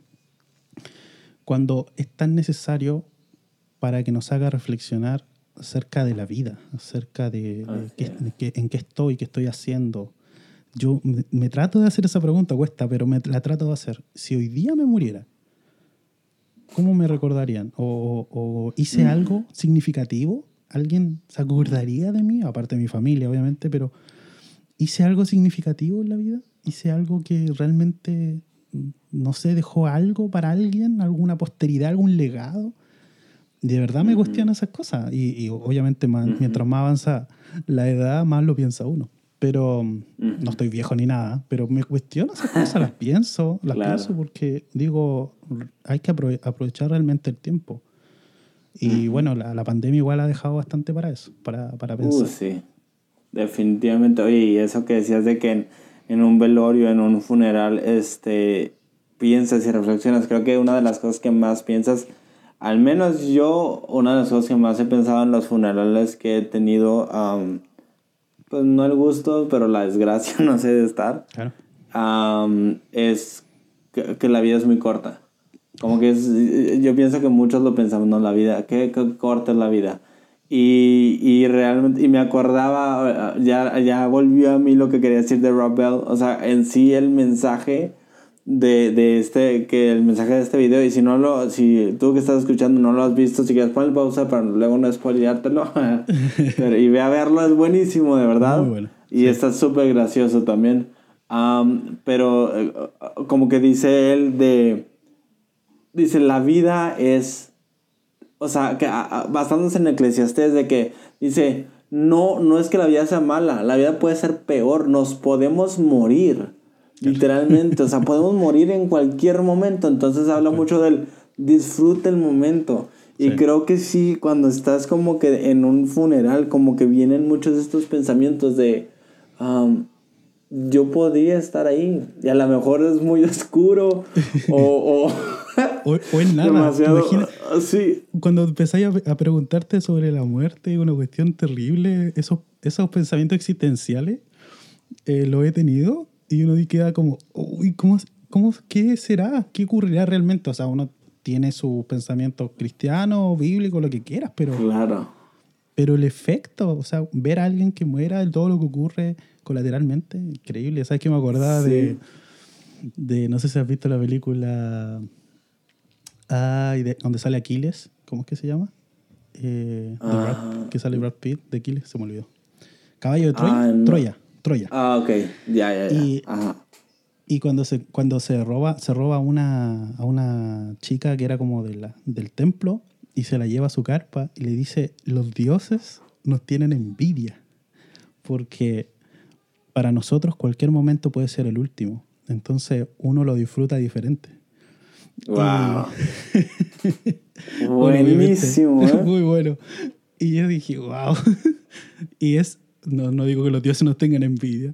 Cuando es tan necesario para que nos haga reflexionar acerca de la vida, acerca de, de Así qué- es. de en qué estoy, qué estoy haciendo. Yo me, me trato de hacer esa pregunta, cuesta, pero me la trato de hacer. Si hoy día me muriera, ¿cómo me recordarían? ¿O, o hice Mm. algo significativo alguien se acordaría de mí, aparte de mi familia, obviamente, pero hice algo significativo en la vida, hice algo que realmente, no sé, dejó algo para alguien, alguna posteridad, algún legado. De verdad me cuestionan esas cosas. Y, obviamente, mientras más avanza la edad, más lo piensa uno. Pero no estoy viejo ni nada, pero me cuestiono esas cosas, las pienso, las pienso porque digo, hay que aprovechar realmente el tiempo. Y bueno, la, la, pandemia igual ha dejado bastante para eso, para, para uh, pensar. Uh, sí, definitivamente. Oye, y eso que decías de que en, en, un velorio, en un funeral, este, piensas y reflexionas, creo que una de las cosas que más piensas, al menos yo, una de las cosas que más he pensado en los funerales que he tenido, pues no el gusto, pero la desgracia, no sé, de estar, es que, que la vida es muy corta. Como que es, yo pienso que muchos lo pensamos, ¿no? La vida, qué, corta es la vida. Y, y, realmente, y me acordaba, ya, ya volvió a mí lo que quería decir de Rob Bell, o sea, en sí el mensaje de, de este, que el mensaje de este video, y si no lo, si tú que estás escuchando no lo has visto, si quieres poner pausa para luego no spoileártelo, y ve a verlo, es buenísimo, de verdad. Muy bueno. Y está súper gracioso también. pero eh, como que dice él de dice, la vida es, o sea, que, basándose en Eclesiastés, de que dice, no, no es que la vida sea mala, la vida puede ser peor, nos podemos morir, literalmente, o sea, podemos morir en cualquier momento, entonces habla mucho del disfrute el momento. Y creo que sí, cuando estás como que en un funeral, como que vienen muchos de estos pensamientos de, yo podría estar ahí, y a lo mejor es muy oscuro, o, o, en nada. Imagina, sí. Cuando empezáis a, preguntarte sobre la muerte, una cuestión terrible, esos, esos pensamientos existenciales, eh, lo he tenido y uno queda como, uy, ¿cómo, cómo, ¿qué será? ¿Qué ocurrirá realmente? O sea, uno tiene sus pensamientos cristianos, bíblicos, lo que quieras, pero... Claro. Pero el efecto, o sea, ver a alguien que muera, todo lo que ocurre colateralmente, increíble. ¿Sabes que me acordaba de, de, no sé si has visto la película Ah, y de, donde sale Aquiles, ¿cómo es que se llama? Eh, ah. que sale Brad Pitt de Aquiles, se me olvidó. Caballo de Troya. Ah, Troya, Troya. Ah, ok, ya, ya, ya. Y, y cuando se, cuando se roba, se roba una, a una chica que era como de la, del templo y se la lleva a su carpa y le dice, los dioses nos tienen envidia porque para nosotros cualquier momento puede ser el último. Entonces uno lo disfruta diferente. Wow. Buenísimo. ¿eh? Muy bueno. Y yo dije, wow. y es, no, no digo que los dioses nos tengan envidia,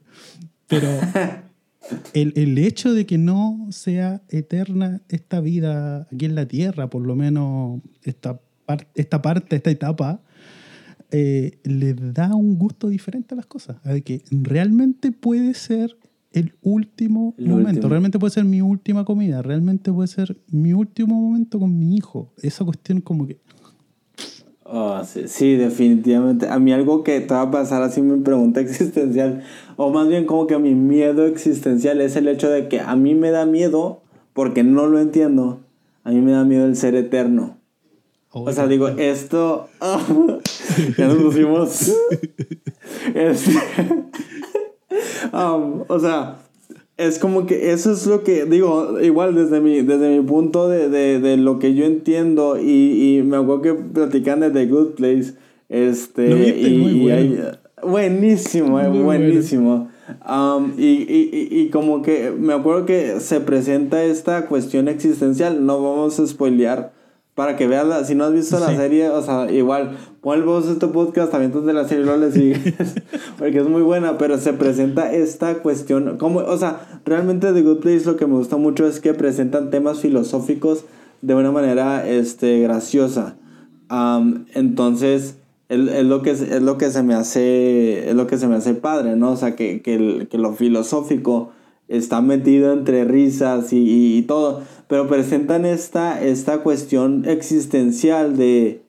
pero el, el, hecho de que no sea eterna esta vida aquí en la tierra, por lo menos esta, esta parte, esta etapa, eh, le da un gusto diferente a las cosas. De que realmente puede ser el último momento. Realmente puede ser mi última comida. Realmente puede ser mi último momento con mi hijo. Esa cuestión como que... Oh, sí, definitivamente. A mí algo que te va a pasar así mi pregunta existencial, o más bien como que mi miedo existencial es el hecho de que a mí me da miedo, porque no lo entiendo, a mí me da miedo el ser eterno. o sea, digo, esto... ya nos pusimos... Este, Um, o sea, es como que eso es lo que digo, igual desde mi, desde mi punto de, de, de lo que yo entiendo y, y, me acuerdo que platican de The Good Place, este, y, muy buenísimo, eh, buenísimo. Um, y, y, y, como que me acuerdo que se presenta esta cuestión existencial, no vamos a spoilear para que veas, si no has visto la serie, o sea, igual, pon el este podcast, también de la serie no le sigues, porque es muy buena, pero se presenta esta cuestión, como, o sea, realmente The Good Place lo que me gusta mucho es que presentan temas filosóficos de una manera, este, graciosa. entonces, es, lo que, es lo que se me hace, es lo que se me hace padre, ¿no? O sea, que, que, que lo filosófico está metido entre risas y, y, todo, pero presentan esta, esta cuestión existencial de,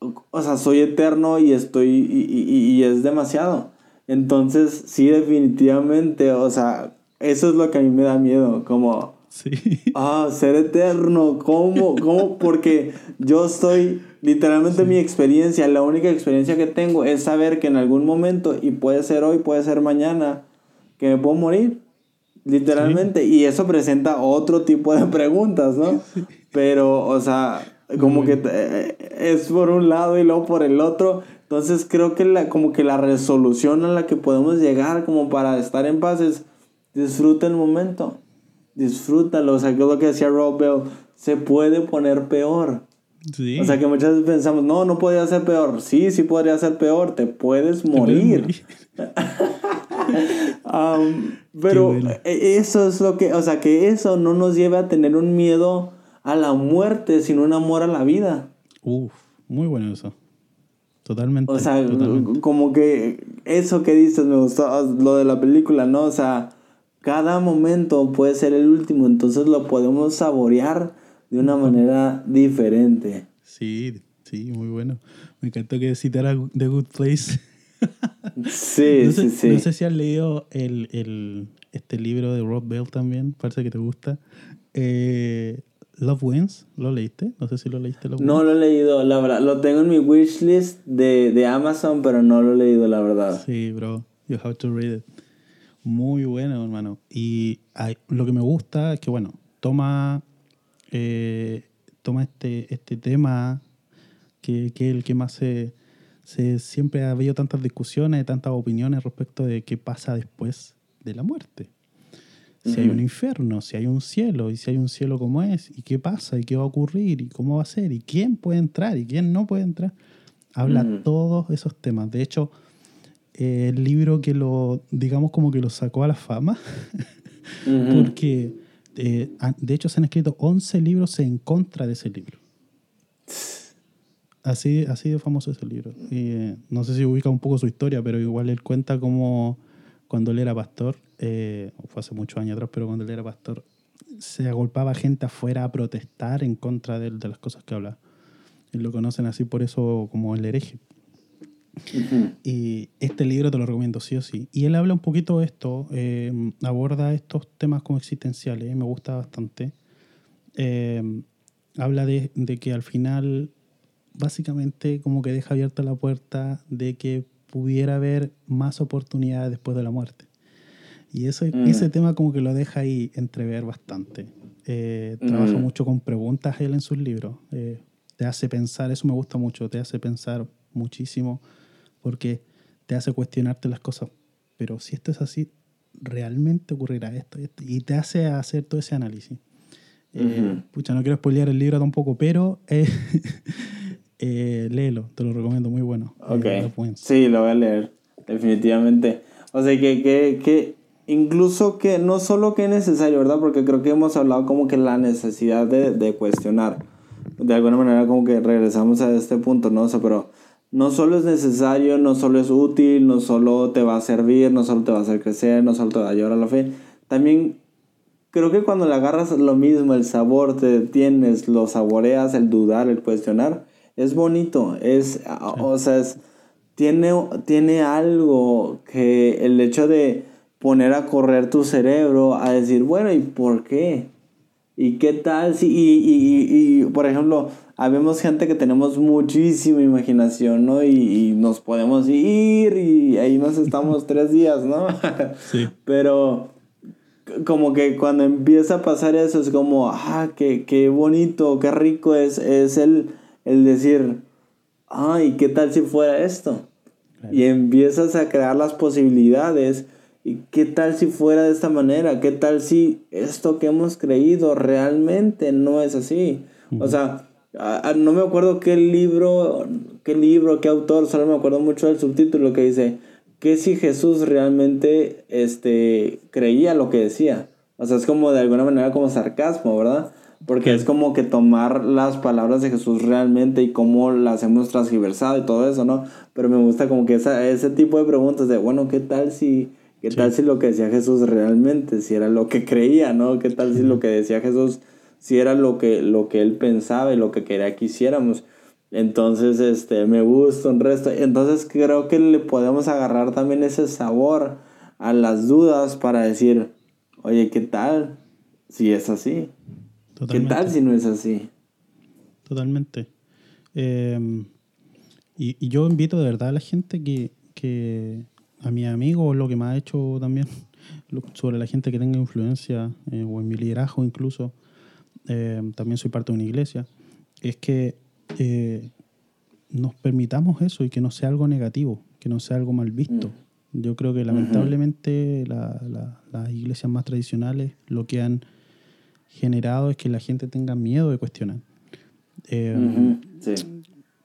o sea, soy eterno y estoy, y, y, es demasiado. Entonces, sí, definitivamente, o sea, eso es lo que a mí me da miedo, como, Sí. Ah, ser eterno. ¿Cómo? ¿Cómo? Porque yo estoy, literalmente mi experiencia, la única experiencia que tengo es saber que en algún momento, y puede ser hoy, puede ser mañana, que me puedo morir. Literalmente. Y eso presenta otro tipo de preguntas, ¿no? Pero, o sea, como que eh, es por un lado y luego por el otro. Entonces creo que la, como que la resolución a la que podemos llegar como para estar en paz es disfruta el momento. Disfrútalo. O sea, que es lo que decía Rob Bell. Se puede poner peor. Sí. O sea, que muchas veces pensamos, no, no podría ser peor. Sí, sí podría ser peor. Te puedes morir. Um, pero e, eso es lo que, o sea, que eso no nos lleve a tener un miedo a la muerte, sino un amor a la vida. Uf, muy bueno eso. Totalmente. O sea, como que eso que dices me gustó, lo de la película, ¿no? O sea, cada momento puede ser el último, entonces lo podemos saborear de una manera diferente. Sí, sí, muy bueno. Me encantó que citara The Good Place. Sí, no sé, sí, sí. No sé si has leído el, el, este libro de Rob Bell también, parece que te gusta. Eh, Love Wins, ¿lo leíste? No sé si lo leíste. no lo he leído, la verdad. Lo tengo en mi wishlist de, de Amazon, pero no lo he leído, la verdad. Sí, bro. You have to read it. Muy bueno, hermano. Y lo que me gusta es que, bueno, toma, eh, toma este, este tema que, que es el que más se, se, Siempre ha habido tantas discusiones, tantas opiniones respecto de qué pasa después de la muerte si hay un infierno, si hay un cielo, y si hay un cielo como es, y qué pasa, y qué va a ocurrir, y cómo va a ser, y quién puede entrar, y quién no puede entrar. Habla todos esos temas. De hecho, eh, el libro que lo, digamos como que lo sacó a la fama, porque eh, de hecho se han escrito 11 libros en contra de ese libro. Así, así de famoso es el libro. Y, eh, no sé si ubica un poco su historia, pero igual él cuenta cómo cuando él era pastor, eh, fue hace muchos años atrás, pero cuando él era pastor, se agolpaba gente afuera a protestar en contra de, de las cosas que hablaba. Y lo conocen así por eso como el hereje. Y este libro te lo recomiendo sí o sí. Y él habla un poquito de esto, eh, aborda estos temas como existenciales, me gusta bastante. Eh, habla de, de, que al final, básicamente, como que deja abierta la puerta de que pudiera haber más oportunidades después de la muerte. Y eso, mm. ese tema como que lo deja ahí entrever bastante. Eh, trabaja mm. mucho con preguntas él en sus libros. Eh, te hace pensar, eso me gusta mucho, te hace pensar muchísimo porque te hace cuestionarte las cosas. Pero si esto es así, ¿realmente ocurrirá esto? Y, te hace hacer todo ese análisis. Eh, pucha, no quiero spoilear el libro tampoco, pero eh, léelo, te lo recomiendo, muy bueno. Ok. sí, lo voy a leer, definitivamente. O sea, que, que, que incluso que no solo que es necesario, ¿verdad? Porque creo que hemos hablado como que la necesidad de, de cuestionar. De alguna manera como que regresamos a este punto, ¿no? O sea, pero no solo es necesario, no solo es útil, no solo te va a servir, no solo te va a hacer crecer, no solo te va a ayudar a la fe. También creo que cuando le agarras lo mismo, el sabor, te tienes, lo saboreas, el dudar, el cuestionar, es bonito, es, o sea, tiene, tiene algo que el hecho de poner a correr tu cerebro a decir, bueno, ¿y por qué? ¿Y qué tal si, y, y, y, por ejemplo, habemos gente que tenemos muchísima imaginación, ¿no? Y, nos podemos ir y ahí nos estamos tres días, ¿no? Sí. Pero como que cuando empieza a pasar eso es como, ah, qué, qué bonito, qué rico es, es el el decir, ay, ¿qué tal si fuera esto? Y empiezas a crear las posibilidades. ¿Y qué tal si fuera de esta manera? ¿Qué tal si esto que hemos creído realmente no es así? O sea, no me acuerdo qué libro, qué libro, qué autor, solo me acuerdo mucho del subtítulo que dice, ¿qué si Jesús realmente este, creía lo que decía? O sea, es como de alguna manera como sarcasmo, ¿verdad? Porque es como que tomar las palabras de Jesús realmente y cómo las hemos transgiversado y todo eso, ¿no? Pero me gusta como que esa, ese tipo de preguntas de, bueno, ¿qué tal si, qué tal si lo que decía Jesús realmente, si era lo que creía, ¿no? ¿Qué tal si lo que decía Jesús, si era lo que, lo que él pensaba y lo que quería que hiciéramos? Entonces, este, me gusta un resto. Entonces creo que le podemos agarrar también ese sabor a las dudas para decir, oye, ¿qué tal? si es así? ¿Qué tal si no es así? Totalmente. Em, y, yo invito de verdad a la gente que, que a mi amigo, lo que me ha hecho también sobre la gente que tenga influencia eh, o en mi liderazgo incluso, eh, también soy parte de una iglesia, es que eh, nos permitamos eso y que no sea algo negativo, que no sea algo mal visto. Mm. Yo creo que lamentablemente las iglesias más tradicionales lo que han generado es que la gente tenga miedo de cuestionar.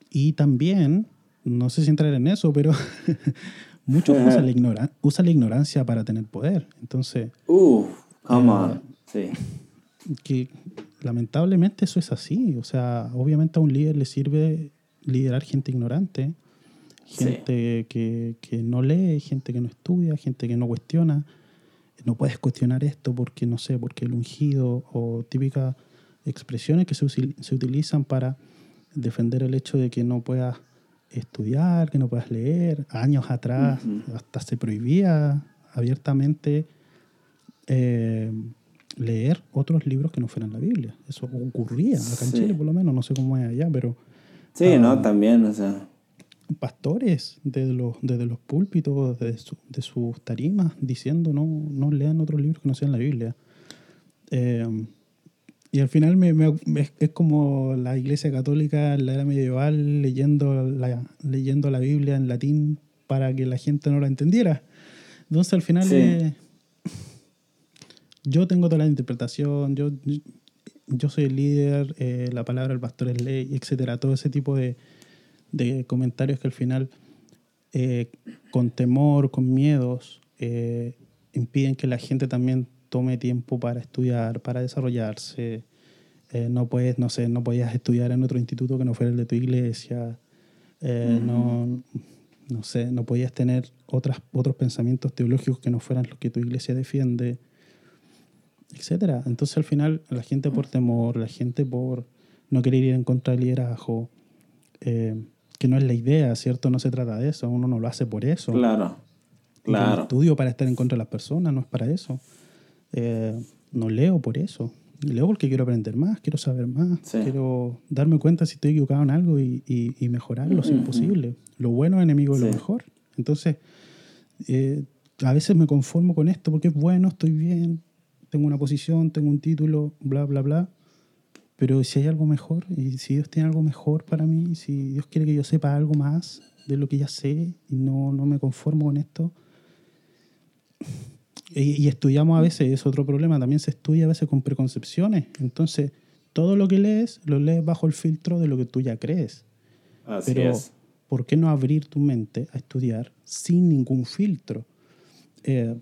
Y también, no sé si entrar en eso, pero muchos usan, la usan la ignorancia para tener poder. Entonces... Uh, come Sí. Que lamentablemente eso es así. O sea, obviamente a un líder le sirve liderar gente ignorante, gente que, que, no lee, gente que no estudia, gente que no cuestiona. No puedes cuestionar esto porque, no sé, porque el ungido o típicas expresiones que se, se utilizan para defender el hecho de que no puedas estudiar, que no puedas leer. Años atrás hasta se prohibía abiertamente eh, leer otros libros que no fueran la Biblia. Eso ocurría acá en Chile, por lo menos, no sé cómo es allá, pero... Sí, no, ah, también, o sea... Pastores desde los, desde los púlpitos, de, de sus tarimas, diciendo no, no lean otros libros que no sean la Biblia. Eh, y al final me, me, es como la iglesia católica en la era medieval leyendo la, leyendo la Biblia en latín para que la gente no la entendiera. Entonces al final yo tengo toda la interpretación, yo, yo soy el líder, eh, la palabra del pastor es ley, etcétera, todo ese tipo de, de comentarios que al final eh, con temor, con miedos, eh, impiden que la gente también tome tiempo para estudiar, para desarrollarse. Eh, no puedes, no sé, no podías estudiar en otro instituto que no fuera el de tu iglesia. Eh, no, no sé, no podías tener otras, otros pensamientos teológicos que no fueran los que tu iglesia defiende, etcétera. Entonces al final la gente por temor, la gente por no querer ir en contra del liderazgo, eh, que no es la idea, ¿cierto? No se trata de eso, uno no lo hace por eso. Claro, claro. estudio para estar en contra de las personas, no es para eso. Eh, no leo por eso. Leo porque quiero aprender más, quiero saber más, quiero darme cuenta si estoy equivocado en algo y, y, mejorarlo si es posible. Lo bueno es enemigo de lo mejor. Entonces, eh, a veces me conformo con esto porque es bueno, estoy bien, tengo una posición, tengo un título, bla, bla, bla. Pero si hay algo mejor, y si Dios tiene algo mejor para mí, si Dios quiere que yo sepa algo más de lo que ya sé y no, no me conformo con esto, y, estudiamos a veces, es otro problema, también se estudia a veces con preconcepciones. Entonces, todo lo que lees, lo lees bajo el filtro de lo que tú ya crees. Así Pero, ¿por qué no abrir tu mente a estudiar sin ningún filtro? Eh,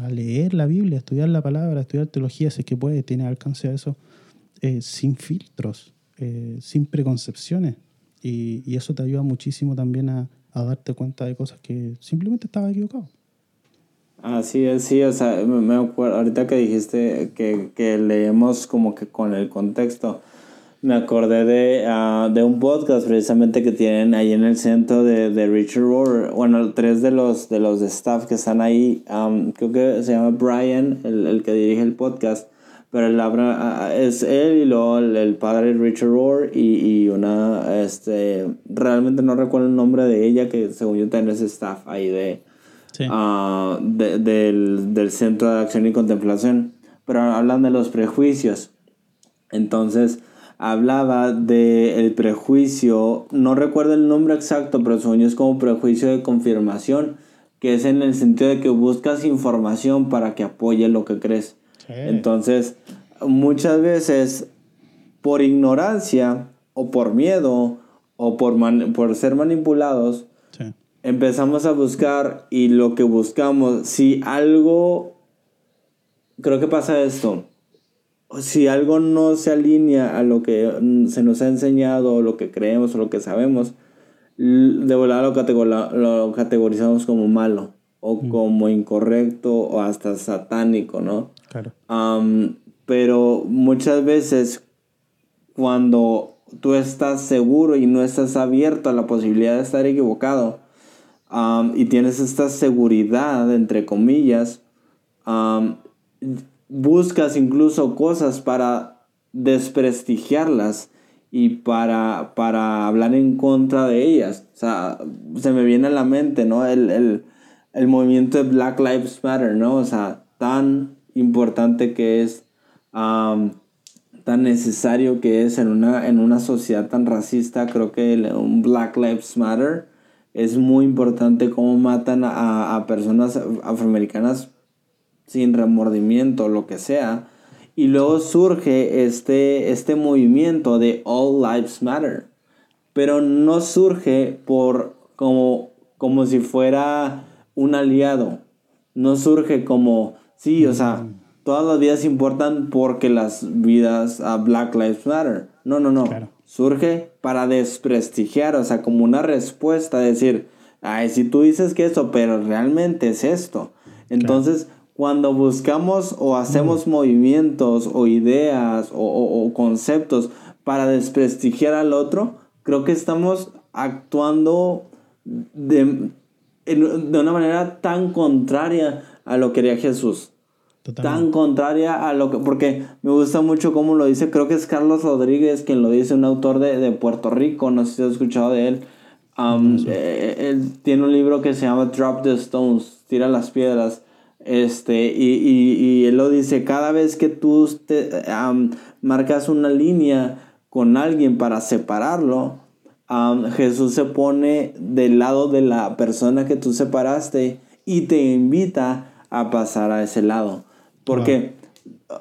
a leer la Biblia, a estudiar la palabra, a estudiar teología, si es que puede, tiene alcance a eso, eh, sin filtros, eh, sin preconcepciones. Y, y, eso te ayuda muchísimo también a, a darte cuenta de cosas que simplemente estaba equivocado. Así es, sí, o sea, me acuerdo, ahorita que dijiste que, que leemos como que con el contexto, me acordé de, de un podcast precisamente que tienen ahí en el centro de, Richard Rohr. Bueno, tres de los, de los staff que están ahí, um, creo que se llama Brian, el que dirige el podcast, pero el habla, es él y luego el, padre Richard Rohr y, y, una, este, realmente no recuerdo el nombre de ella, que según yo es staff ahí de, Ah, del, del, Centro de Acción y Contemplación, pero hablan de los prejuicios. Entonces, hablaba del el prejuicio, no recuerdo el nombre exacto, pero sueño es como prejuicio de confirmación, que es en el sentido de que buscas información para que apoye lo que crees. Entonces, muchas veces, por ignorancia o por miedo o por, por ser manipulados, empezamos a buscar y lo que buscamos, si algo, creo que pasa esto, si algo no se alinea a lo que se nos ha enseñado, o lo que creemos, o lo que sabemos, de volada lo, categorizamos como malo, o mm. como incorrecto, o hasta satánico, ¿no? Claro. pero muchas veces, cuando tú estás seguro y no estás abierto a la posibilidad de estar equivocado, y tienes esta seguridad, entre comillas, buscas incluso cosas para desprestigiarlas y para, para hablar en contra de ellas. O sea, se me viene a la mente, ¿no? El, el, el movimiento de Black Lives Matter, ¿no? O sea, tan importante que es, tan necesario que es en una, en una sociedad tan racista, creo que un Black Lives Matter es muy importante cómo matan a, a personas afroamericanas sin remordimiento, lo que sea. Y luego surge este, este movimiento de All Lives Matter. Pero no surge por como, como si fuera un aliado. No surge como, sí, o sea, mm. todas las vidas importan porque las vidas a Black Lives Matter. No, no, no. Surge para desprestigiar, o sea, como una respuesta, decir, ay, si tú dices que eso, pero realmente es esto. Entonces, cuando buscamos o hacemos mm. movimientos o ideas o, conceptos para desprestigiar al otro, creo que estamos actuando de, de una manera tan contraria a lo que haría Jesús. Tan contraria a lo que... Porque me gusta mucho cómo lo dice, creo que es Carlos Rodríguez quien lo dice, un autor de, de Puerto Rico, no sé si has escuchado de él. Um, eh, él tiene un libro que se llama Drop the Stones, tira las piedras. Este, y, y, y él lo dice, cada vez que tú te, marcas una línea con alguien para separarlo, Jesús se pone del lado de la persona que tú separaste y te invita a pasar a ese lado. Porque,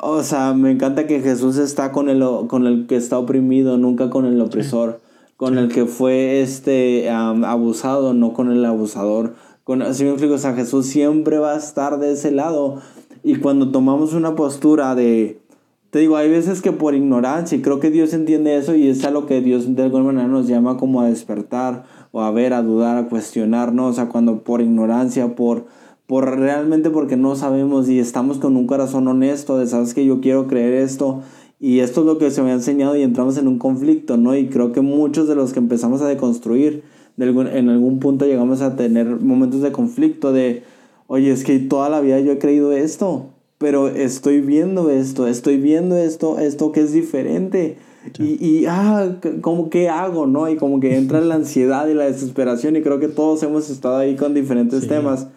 o sea, me encanta que Jesús está con el, con el que está oprimido, nunca con el opresor, con el que fue este, abusado, no con el abusador. Con, así me explico, o sea, Jesús siempre va a estar de ese lado. Y cuando tomamos una postura de, te digo, hay veces que por ignorancia, y creo que Dios entiende eso y es a lo que Dios de alguna manera nos llama como a despertar o a ver, a dudar, a cuestionarnos, o sea, cuando por ignorancia, por, por realmente porque no sabemos y estamos con un corazón honesto de, sabes que yo quiero creer esto y esto es lo que se me ha enseñado y entramos en un conflicto, ¿no? Y creo que muchos de los que empezamos a deconstruir, en algún punto llegamos a tener momentos de conflicto de, oye, es que toda la vida yo he creído esto pero estoy viendo esto, estoy viendo esto, esto que es diferente. Y, y, ah, como que hago, ¿no? Y como que entra la ansiedad y la desesperación y creo que todos hemos estado ahí con diferentes temas.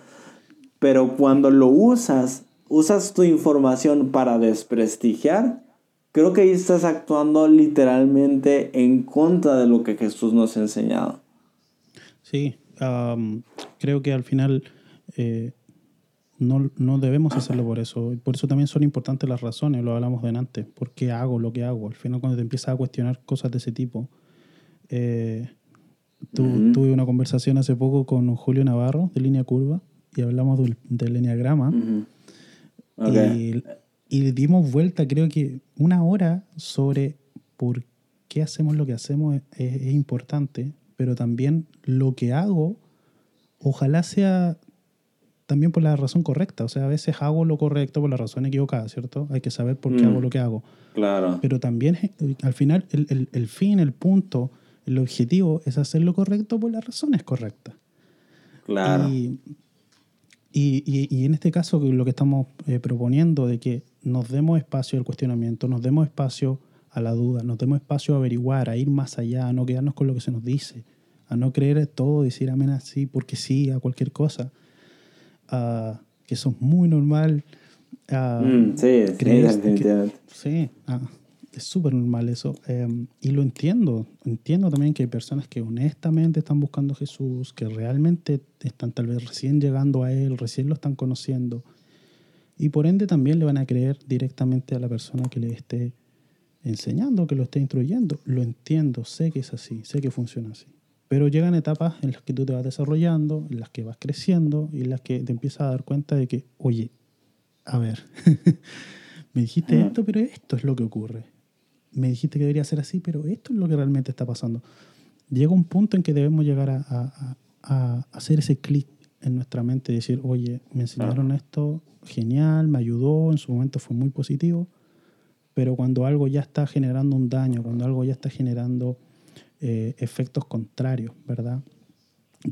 Pero cuando lo usas, usas tu información para desprestigiar, creo que ahí estás actuando literalmente en contra de lo que Jesús nos ha enseñado. Sí, creo que al final eh, no, no debemos hacerlo por eso. Por eso también son importantes las razones, lo hablamos de antes. ¿Por qué hago lo que hago? Al final, cuando te empiezas a cuestionar cosas de ese tipo. Eh, tuve una conversación hace poco con Julio Navarro de Línea Curva y hablamos del, del Enneagrama. y, y dimos vuelta, creo que una hora sobre por qué hacemos lo que hacemos es, es importante, pero también lo que hago, ojalá sea también por la razón correcta. O sea, a veces hago lo correcto por la razón equivocada, ¿cierto? Hay que saber por qué hago mm. lo que hago. Claro. Pero también, al final, el, el, el, fin, el punto, el objetivo es hacer lo correcto por las razones correctas. Claro. Y, y, y, en este caso, lo que estamos eh, proponiendo de que nos demos espacio al cuestionamiento, nos demos espacio a la duda, nos demos espacio a averiguar, a ir más allá, a no quedarnos con lo que se nos dice, a no creer todo, decir amén así porque sí, a cualquier cosa que eso es muy normal. Mm, sí, sí, sí, ah, es súper normal eso. Em, y lo entiendo. Entiendo también que hay personas que honestamente están buscando a Jesús, que realmente están tal vez recién llegando a Él, recién lo están conociendo. Y por ende también le van a creer directamente a la persona que le esté enseñando, que lo esté instruyendo. Lo entiendo, sé que es así, sé que funciona así. Pero llegan etapas en las que tú te vas desarrollando, en las que vas creciendo y en las que te empiezas a dar cuenta de que, oye, a ver, me dijiste esto, pero esto es lo que ocurre. Me dijiste que debería ser así, pero esto es lo que realmente está pasando. Llega un punto en que debemos llegar a, a, hacer ese clic en nuestra mente y decir, oye, me enseñaron esto, genial, me ayudó, en su momento fue muy positivo, pero cuando algo ya está generando un daño, cuando algo ya está generando eh, efectos contrarios, ¿verdad?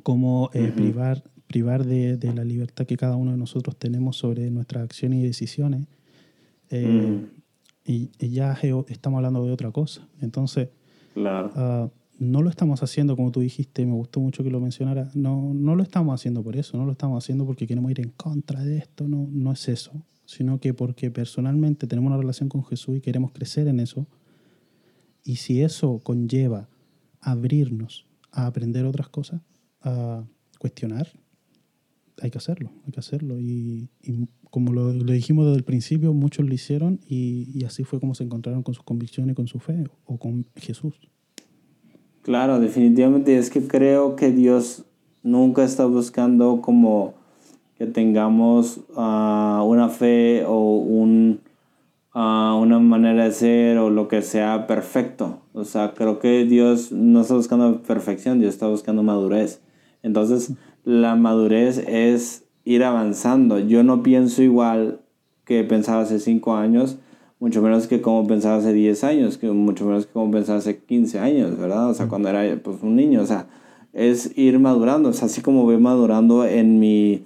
Como eh, privar, privar de, de, la libertad que cada uno de nosotros tenemos sobre nuestras acciones y decisiones, Eh, y, ya estamos hablando de otra cosa. Entonces, claro. Ah, no lo estamos haciendo como tú dijiste, me gustó mucho que lo mencionara, no, no lo estamos haciendo por eso, no lo estamos haciendo porque queremos ir en contra de esto, no, no es eso, sino que porque personalmente tenemos una relación con Jesús y queremos crecer en eso. Y si eso conlleva abrirnos a aprender otras cosas, a cuestionar, hay que hacerlo, hay que hacerlo. Y, como lo, dijimos desde el principio, muchos lo hicieron y, y así fue como se encontraron con sus convicciones con su fe o con Jesús. Claro, definitivamente es que creo que Dios nunca está buscando como que tengamos ah, una fe o un, uh, una manera de ser o lo que sea perfecto. O sea, creo que Dios no está buscando perfección, Dios está buscando madurez. Entonces, la madurez es ir avanzando. Yo no pienso igual que pensaba hace cinco años mucho menos que como pensaba hace 10 años, que mucho menos que como pensaba hace 15 años, ¿verdad? O sea, cuando era pues, un niño, o sea, es ir madurando, o sea, así como voy madurando en mi,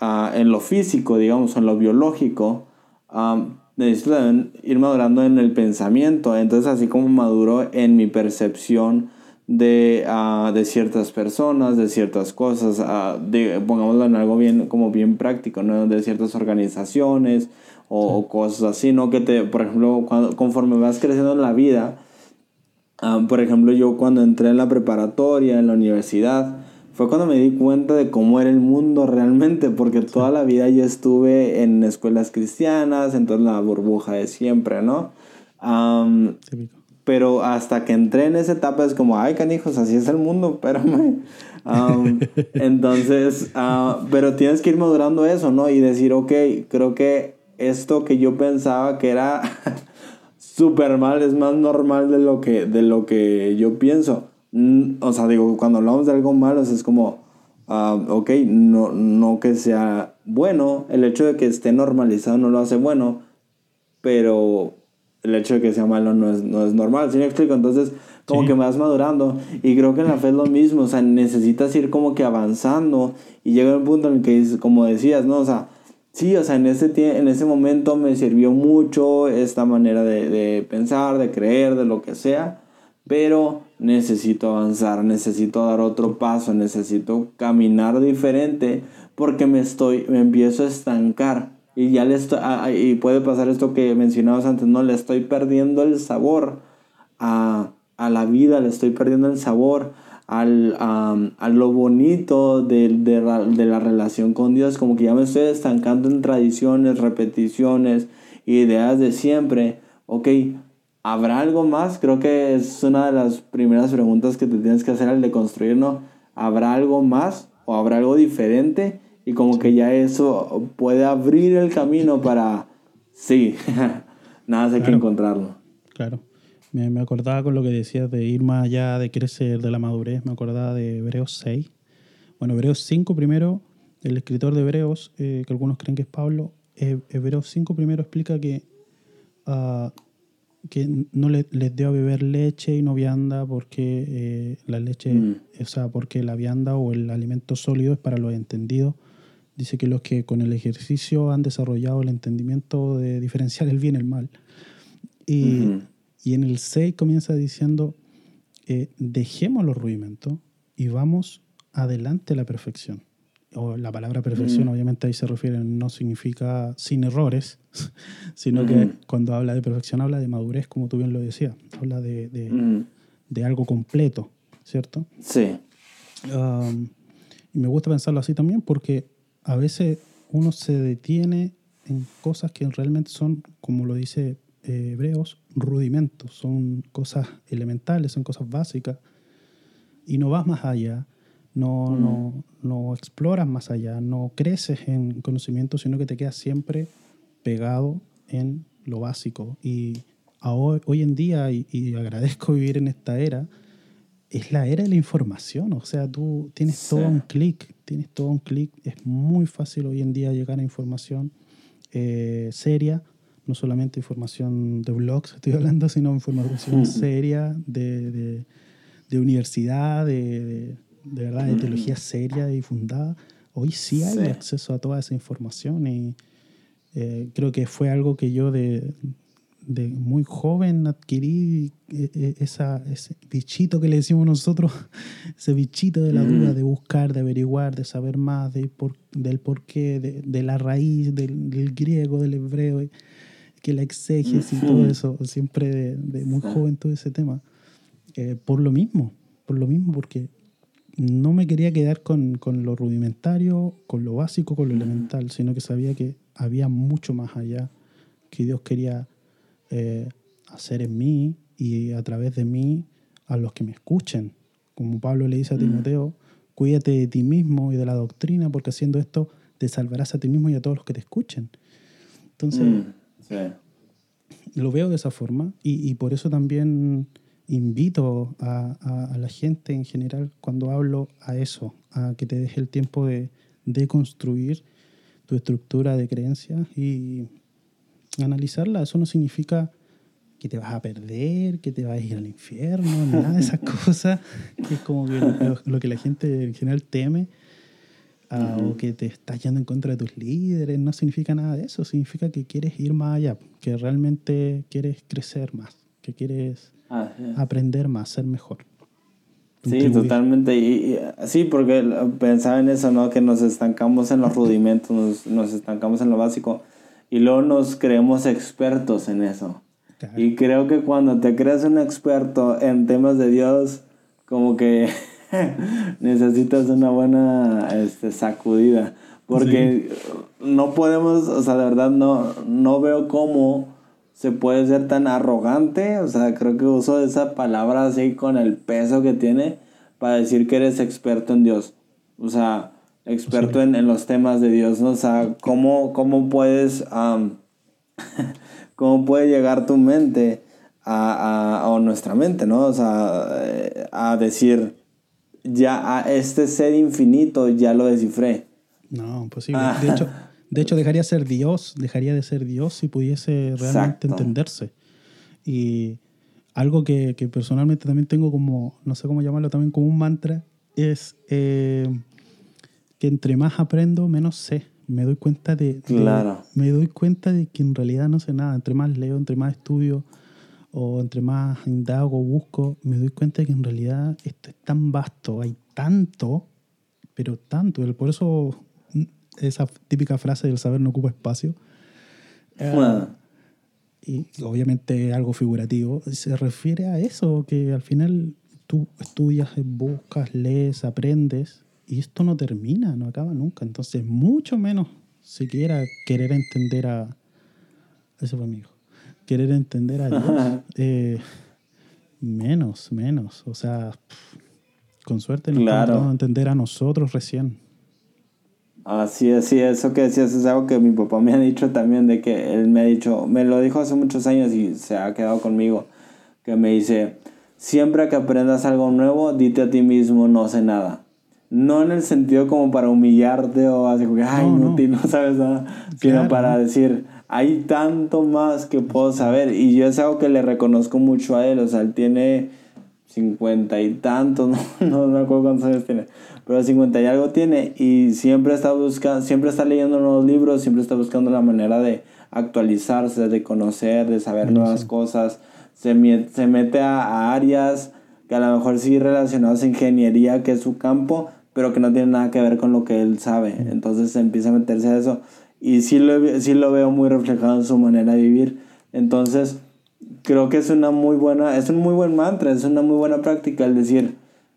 uh, en lo físico, digamos, en lo biológico, um, necesito ir madurando en el pensamiento, entonces así como maduro en mi percepción de, uh, de ciertas personas, de ciertas cosas, uh, de, pongámoslo en algo bien, como bien práctico, ¿no? De ciertas organizaciones, o, cosas así, ¿no? Que te, por ejemplo, cuando, conforme vas creciendo en la vida, ah, por ejemplo, yo cuando entré en la preparatoria, en la universidad, fue cuando me di cuenta de cómo era el mundo realmente, porque toda la vida ya estuve en escuelas cristianas, entonces la burbuja de siempre, ¿no? Pero hasta que entré en esa etapa es como, ay, canijos, así es el mundo, espérame. entonces, uh, pero tienes que ir madurando eso, ¿no? Y decir, ok, creo que esto que yo pensaba que era súper mal es más normal de lo que, de lo que yo pienso. Mm, o sea, digo, cuando hablamos de algo malo es como, uh, ok, no, no que sea bueno, el hecho de que esté normalizado no lo hace bueno, pero el hecho de que sea malo no es, no es normal, ¿sí me explico? Entonces, como que vas madurando. Y creo que en la fe es lo mismo, o sea, necesitas ir como que avanzando y llega un punto en el que, como decías, ¿no? O sea, sí, o sea, en ese, en ese momento me sirvió mucho esta manera de, de, pensar, de creer, de lo que sea, pero necesito avanzar, necesito dar otro paso, necesito caminar diferente porque me estoy, me empiezo a estancar y ya le estoy, y puede pasar esto que mencionabas antes, no, le estoy perdiendo el sabor a, a la vida, le estoy perdiendo el sabor al, a lo bonito de, de, de, la relación con Dios, como que ya me estoy estancando en tradiciones, repeticiones, ideas de siempre. Ok, ¿habrá algo más? Creo que es una de las primeras preguntas que te tienes que hacer al de construir, ¿no? ¿Habrá algo más o habrá algo diferente? Y como que ya eso puede abrir el camino para, sí, nada hay que encontrarlo. Claro. Me, me, acordaba con lo que decías de ir más allá, de crecer, de la madurez. Me acordaba de Hebreos 6. Bueno, Hebreos 5 primero, el escritor de Hebreos, eh, que algunos creen que es Pablo, eh, Hebreos 5 primero explica que, uh, que no le, les dio a beber leche y no vianda porque eh, la leche, mm. o sea, porque la vianda o el alimento sólido es para los entendidos. Dice que los que con el ejercicio han desarrollado el entendimiento de diferenciar el bien y el mal. Y, y en el 6 comienza diciendo, eh, dejemos los rudimentos y vamos adelante a la perfección. O la palabra perfección, obviamente ahí se refiere, no significa sin errores, sino que cuando habla de perfección habla de madurez, como tú bien lo decías, habla de, de, de algo completo, ¿cierto? Sí. y me gusta pensarlo así también porque a veces uno se detiene en cosas que realmente son, como lo dice eh, hebreos rudimentos, son cosas elementales, son cosas básicas, y no vas más allá, no, mm. no, no exploras más allá, no creces en conocimiento, sino que te quedas siempre pegado en lo básico. Y hoy, hoy en día, y, agradezco vivir en esta era, es la era de la información, o sea, tú tienes todo un clic, tienes todo un clic, es muy fácil hoy en día llegar a información eh, seria, no solamente información de blogs, estoy hablando, sino información seria de, de, universidad, de, de, verdad, de teología seria y fundada. Hoy sí hay acceso a toda esa información y, Eh, creo que fue algo que yo de, de muy joven adquirí eh, eh, esa, ese bichito que le decimos nosotros, ese bichito de la duda, de buscar, de averiguar, de saber más de por, del porqué, de, de la raíz del, del, griego, del hebreo, que la exégesis y todo eso, siempre de, de muy joven todo ese tema. Eh, por lo mismo, por lo mismo, porque no me quería quedar con, con lo rudimentario, con lo básico, con lo elemental, sino que sabía que había mucho más allá que Dios quería eh, hacer en mí y a través de mí a los que me escuchen. Como Pablo le dice a Timoteo, cuídate de ti mismo y de la doctrina, porque haciendo esto te salvarás a ti mismo y a todos los que te escuchen. Entonces, lo veo de esa forma y, y por eso también invito a, a, a, la gente en general cuando hablo a eso, a que te deje el tiempo de, de construir tu estructura de creencias y analizarla. Eso no significa que te vas a perder, que te vas a ir al infierno, nada de esas cosas, que es como que lo, lo, que la gente en general teme, uh, uh -huh. o que te estás yendo en contra de tus líderes, no significa nada de eso, significa que quieres ir más allá, que realmente quieres crecer más, que quieres ah, sí. aprender más, ser mejor. Sí, totalmente. Y, y, sí, porque pensaba en eso, ¿no? Que nos estancamos en los rudimentos, nos, nos estancamos en lo básico y luego nos creemos expertos en eso. Claro. Y creo que cuando te crees un experto en temas de Dios, como que necesitas una buena este, sacudida. Porque sí. no podemos, o sea, de verdad no, no veo cómo se puede ser tan arrogante. O sea, creo que uso esa palabra así con el peso que tiene para decir que eres experto en Dios. O sea, experto sí. en, en, los temas de Dios, ¿no? O sea, ¿cómo, cómo puedes, um, cómo puede llegar tu mente a, a, o nuestra mente, ¿no? O sea, eh, a decir, ya a este ser infinito ya lo descifré. No, imposible. Ah. De hecho, de hecho, dejaría ser Dios, dejaría de ser Dios si pudiese realmente Exacto. entenderse. Y algo que, que, personalmente también tengo como, no sé cómo llamarlo, también como un mantra, es eh, que entre más aprendo, menos sé. Me doy cuenta de, claro. de, me doy cuenta de que en realidad no sé nada. Entre más leo, entre más estudio o entre más indago, busco, me doy cuenta de que en realidad esto es tan vasto, hay tanto, pero tanto. Por eso esa típica frase del saber no ocupa espacio. Uh, y obviamente algo figurativo, se refiere a eso, que al final tú estudias, buscas, lees, aprendes, y esto no termina, no acaba nunca. Entonces, mucho menos siquiera querer entender a... Eso fue mi hijo. Querer entender a Dios. eh, menos, menos. O sea, con suerte nos claro. a entender a nosotros recién. Así es, sí, eso que decías es algo que mi papá me ha dicho también, de que él me ha dicho, me lo dijo hace muchos años y se ha quedado conmigo, que me dice, siempre que aprendas algo nuevo, dite a ti mismo, no sé nada. No en el sentido como para humillarte o así como que, ay, no, no, no sabes nada, sino claro. para decir, hay tanto más que puedo saber. Y yo es algo que le reconozco mucho a él, o sea, él tiene cincuenta y tantos, no, no me acuerdo cuántos años tiene, pero cincuenta y algo tiene y siempre está buscando, siempre está leyendo nuevos libros, siempre está buscando la manera de actualizarse, de conocer, de saber sí, nuevas sí. cosas, se, se mete a, a, áreas que a lo mejor sí relacionadas a ingeniería, que es su campo, pero que no tiene nada que ver con lo que él sabe, entonces empieza a meterse a eso y sí lo, sí lo veo muy reflejado en su manera de vivir, entonces creo que es una muy buena, es un muy buen mantra, es una muy buena práctica el decir,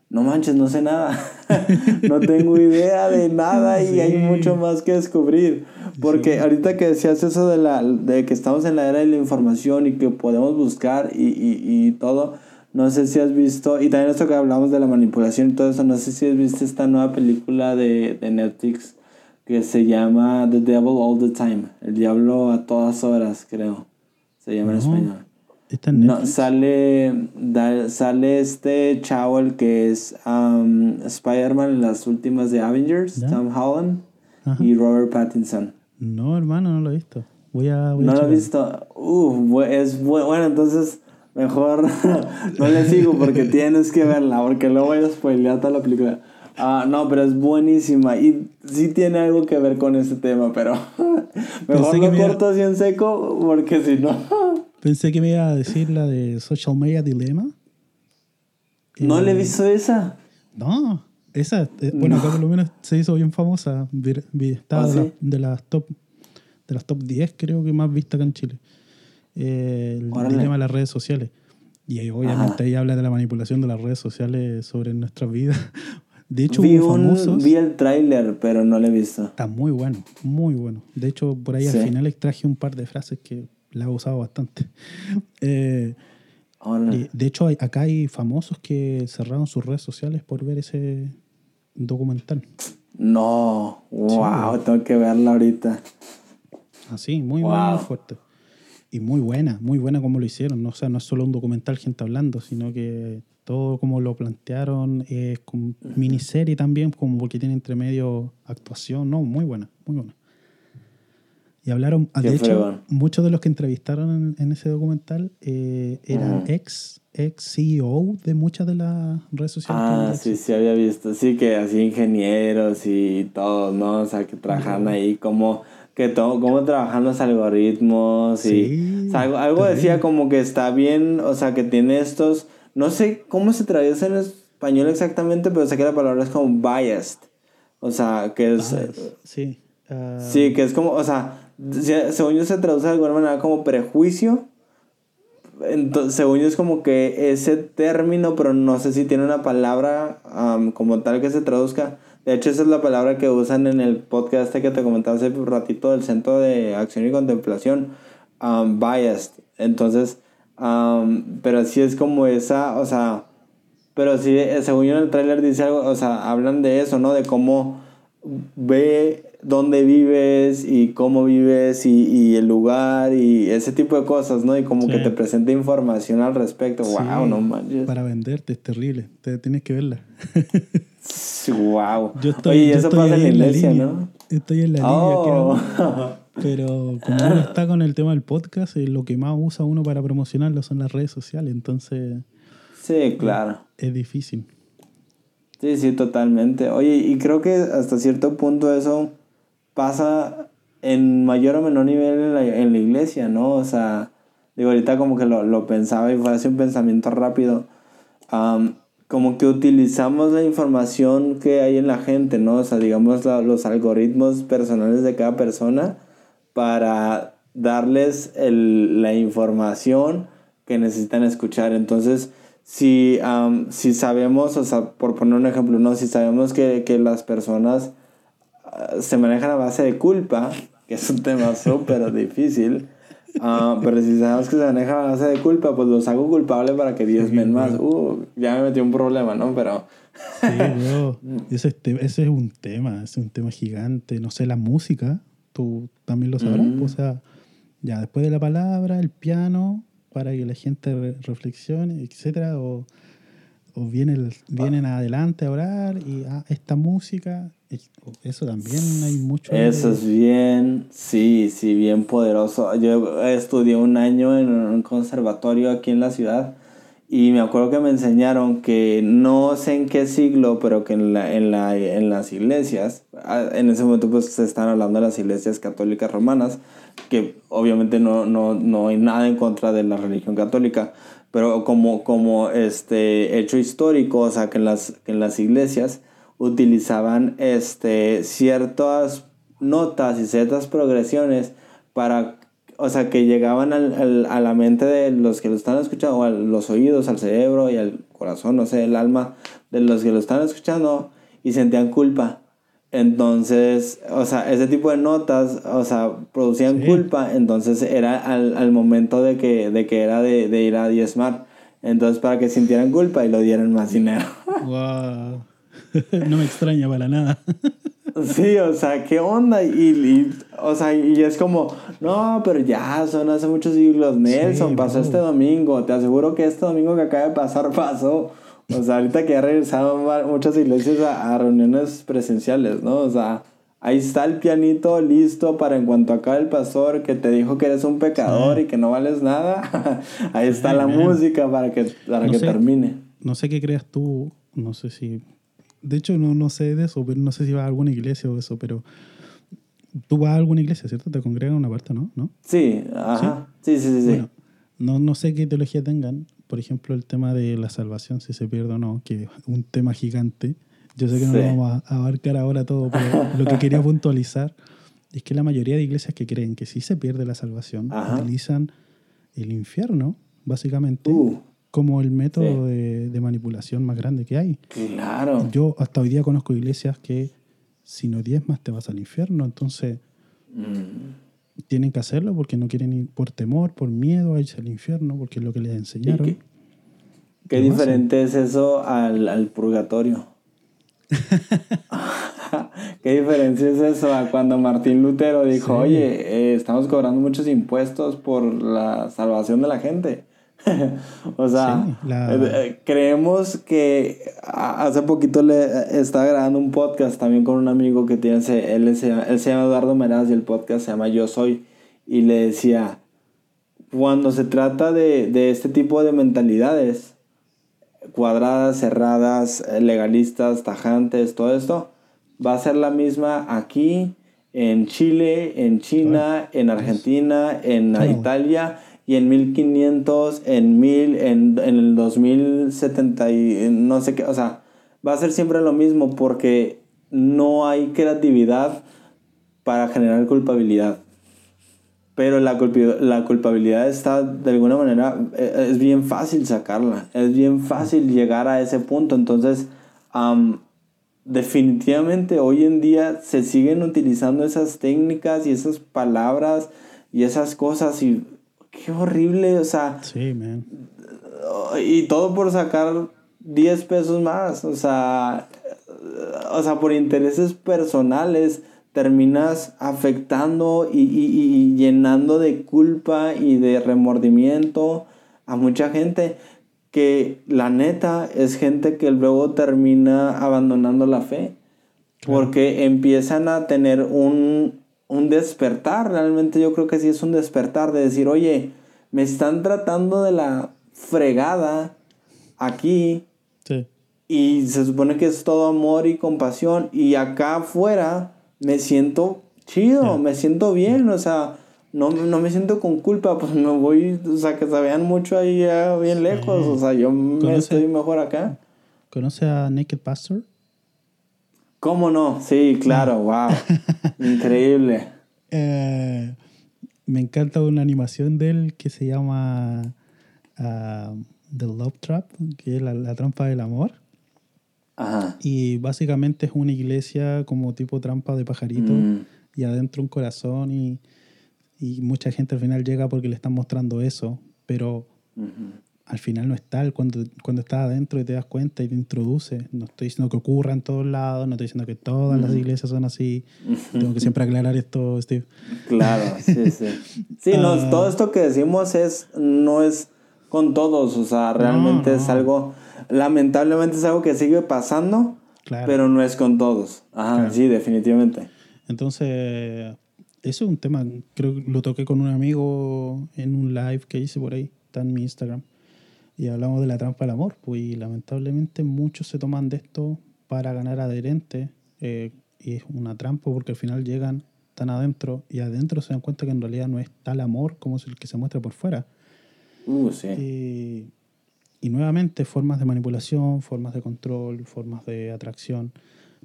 no manches, no sé nada, no tengo idea de nada y sí. hay mucho más que descubrir. Porque sí. ahorita que decías eso de, la, de que estamos en la era de la información y que podemos buscar y, y, y todo, no sé si has visto, y también esto que hablamos de la manipulación y todo eso, no sé si has visto esta nueva película de, de Netflix que se llama The Devil All the Time, el diablo a todas horas, creo, se llama en español. No, sale, da, sale este chavo el que es um, Spider-Man en las últimas de Avengers, ¿Ya? Tom Holland Ajá. y Robert Pattinson. No, hermano, no lo he visto. Voy a, voy no a lo he visto. Uh, es bueno, bueno, entonces mejor no le sigo porque tienes que verla, porque luego voy a spoilear toda la película. Ah, no, pero es buenísima y sí tiene algo que ver con ese tema, pero mejor lo corto así en seco porque si no... Pensé que me iba a decir la de Social Media Dilemma. ¿No le he eh, visto esa? No, esa, eh, bueno, acá por lo menos se hizo bien famosa. Estaba ¿Ah, de, las top de las top 10 creo que más vista acá en Chile. Eh, el dilema de las redes sociales. Y obviamente ahí habla de la manipulación de las redes sociales sobre nuestras vidas. De hecho, vi, famosos, vi el tráiler, pero no lo he visto. Está muy bueno, muy bueno. De hecho, por ahí al final extraje un par de frases que la he usado bastante. Eh, de hecho, acá hay famosos que cerraron sus redes sociales por ver ese documental. No, wow, tengo que verla ahorita. Así, ah, muy, muy fuerte. Y muy buena, muy buena como lo hicieron. ¿no? O sea, no es solo un documental gente hablando, sino que todo como lo plantearon es como miniserie también, como porque tiene entre medio actuación. No, muy buena, muy buena. Y hablaron, de hecho, muchos de los que entrevistaron en, ese documental eh, eran ex, ex CEO de muchas de las redes sociales. Ah, sí, sí, había visto. Sí, que así ingenieros y todos, ¿no? O sea, que trabajan ahí como que todo, cómo trabajan los algoritmos y algo, decía como que está bien, o sea, que tiene estos, no sé cómo se traduce en español exactamente, pero sé que la palabra es como biased, o sea, que es... sí. Ah. Sí, que es como, o sea, según yo se traduce de alguna manera como prejuicio. Entonces, según yo es como que ese término, pero no sé si tiene una palabra como tal que se traduzca. De hecho, esa es la palabra que usan en el podcast este que te comentaba hace un ratito del Centro de Acción y Contemplación, um, biased. Entonces, pero así es como esa, o sea, pero sí, eh, según yo en el tráiler dice algo, o sea, hablan de eso, ¿no? De cómo ve dónde vives y cómo vives y, y, el lugar y ese tipo de cosas, ¿no? Y como que te presenta información al respecto. wow, no manches. Para venderte es terrible, te tienes que verla. wow. Yo estoy, Oye, eso pasa en la iglesia, ¿no? Estoy en la línea, oh. pero como uno está con el tema del podcast, lo que más usa uno para promocionarlo son las redes sociales, entonces... Sí, claro. Es, difícil. Sí, sí, totalmente. Oye, y creo que hasta cierto punto eso pasa en mayor o menor nivel en la, en la iglesia, ¿no? O sea, digo, ahorita como que lo, lo pensaba y fue así un pensamiento rápido como que utilizamos la información que hay en la gente, ¿no? O sea, digamos los algoritmos personales de cada persona para darles la información que necesitan escuchar. Entonces, si, si sabemos, o sea, por poner un ejemplo, ¿no? Si sabemos que, que las personas ah, se manejan a base de culpa, que es un tema súper difícil, Ah, pero si sabemos que se maneja a base de culpa, pues los hago culpables para que Dios me más. Uh, ya me metí un problema, ¿no? Pero. Sí, bro. Ese, es, un tema, es un tema gigante. No sé, la música, tú también lo sabrás. Mm. o sea, ya después de la palabra, el piano, para que la gente reflexione, etcétera, o, o vienen, vienen adelante a orar y ah, esta música eso también hay mucho. Eso es bien, sí, sí, bien poderoso. Yo estudié un año en un conservatorio aquí en la ciudad y me acuerdo que me enseñaron que no sé en qué siglo, pero que en, la, en, la, en las iglesias, ah, en ese momento pues se están hablando de las iglesias católicas romanas, que obviamente no, no, no hay nada en contra de la religión católica, pero como, como este hecho histórico, o sea, que en las, que en las iglesias utilizaban este, ciertas notas y ciertas progresiones para, o sea, que llegaban al, a la mente de los que lo están escuchando, o a los oídos, al cerebro y al corazón, no sé, el alma de los que lo están escuchando y sentían culpa. Entonces, o sea, ese tipo de notas, o sea, producían culpa, entonces era al, al, momento de que, de que era de, de ir a diezmar. Entonces, para que sintieran culpa y lo dieran más dinero. Wow. no me extraña para nada. Sí, o sea, ¿qué onda? Y, o sea, y es como, no, pero ya son hace muchos siglos. Nelson, pasó este domingo. Te aseguro que este domingo que acaba de pasar pasó. O sea, ahorita que ya regresaron muchas iglesias a, reuniones presenciales, ¿no? O sea, ahí está el pianito listo para en cuanto acabe el pastor que te dijo que eres un pecador y que no vales nada. ahí está la música para que, para que termine. No sé qué creas tú, no sé si de hecho, no, no sé de eso, pero no sé si va a alguna iglesia o eso, pero tú vas a alguna iglesia, ¿cierto? Te congregan una parte, ¿no? ¿No? Sí, ajá. Sí, sí, sí. sí, Bueno, no, no sé qué teología tengan. Por ejemplo, el tema de la salvación, si se pierde o no, que es un tema gigante. Yo sé que no Sí. lo vamos a a abarcar ahora todo, pero lo que quería puntualizar es que la mayoría de iglesias que creen que si se pierde la salvación Ajá. utilizan el infierno, básicamente, Uh, como el método Sí. de, de manipulación más grande que hay. claro. Yo hasta hoy día conozco iglesias que si no diezmas te vas al infierno, entonces Mm. tienen que hacerlo porque no quieren ir por temor, por miedo a irse al infierno, porque es lo que les enseñaron. qué- Qué ¿Qué pasa? diferente es eso al, al purgatorio. ¿Qué diferencia es eso a cuando Martín Lutero dijo, Sí. oye, eh, estamos cobrando muchos impuestos por la salvación de la gente? o sea, Sí, la- eh, eh, creemos que hace poquito le eh, estaba grabando un podcast también con un amigo que tiene, él, se él se llama Eduardo Meraz y el podcast se llama Yo Soy. Y le decía, cuando se trata de, de este tipo de mentalidades, cuadradas, cerradas, legalistas, tajantes, todo esto, va a ser la misma aquí, en Chile, en China, en Argentina, en. Italia y en 1500, en 1000, en, en el 2070 y no sé qué, o sea, va a ser siempre lo mismo porque no hay creatividad para generar culpabilidad. Pero la, la culpabilidad está, de alguna manera, eh, es bien fácil sacarla. Es bien fácil llegar a ese punto. Entonces, am, definitivamente hoy en día se siguen utilizando esas técnicas y esas palabras y esas cosas. Y qué horrible, o sea, Sí, man. y todo por sacar 10 pesos más. O sea, o sea, por intereses personales terminas afectando y, y- y llenando de culpa y de remordimiento a mucha gente que la neta es gente que luego termina abandonando la fe porque empiezan a tener un, un despertar, realmente yo creo que sí es un despertar de decir, oye, me están tratando de la fregada aquí Sí. y se supone que es todo amor y compasión y acá afuera me siento chido, me siento bien, o sea, no, no me siento con culpa, pues me voy, o sea, que se vean mucho ahí ya bien lejos, o sea, yo me estoy mejor acá. ¿Conoce a Naked Pastor? ¿Cómo no? Sí, claro, wow. Increíble. Eh, me encanta una animación de él que se llama ah, The Love Trap, que es la, la trampa del amor. Ajá. Y básicamente es una iglesia como tipo trampa de pajarito Mm, y adentro un corazón y, y mucha gente al final llega porque le están mostrando eso, pero. Al final no es tal cuando, cuando estás adentro y te das cuenta y te introduce. No estoy diciendo que ocurra en todos lados, no estoy diciendo que todas las iglesias son así. Tengo que siempre aclarar esto, Steve. Claro, sí, sí. Sí, no, Ah. todo esto que decimos es, no es con todos, o sea, realmente No, es algo, lamentablemente es algo que sigue pasando, Claro. pero no es con todos. Ajá, Claro. sí, definitivamente. Entonces, eso es un tema, creo que lo toqué con un amigo en un live que hice por ahí, está en mi Instagram, y hablamos de la trampa del amor, pues y lamentablemente muchos se toman de esto para ganar adherentes, eh, y es una trampa porque al final llegan tan adentro y adentro se dan cuenta que en realidad no es tal amor como es el que se muestra por fuera. Uh, sí. Y, y nuevamente formas de manipulación, formas de control, formas de atracción.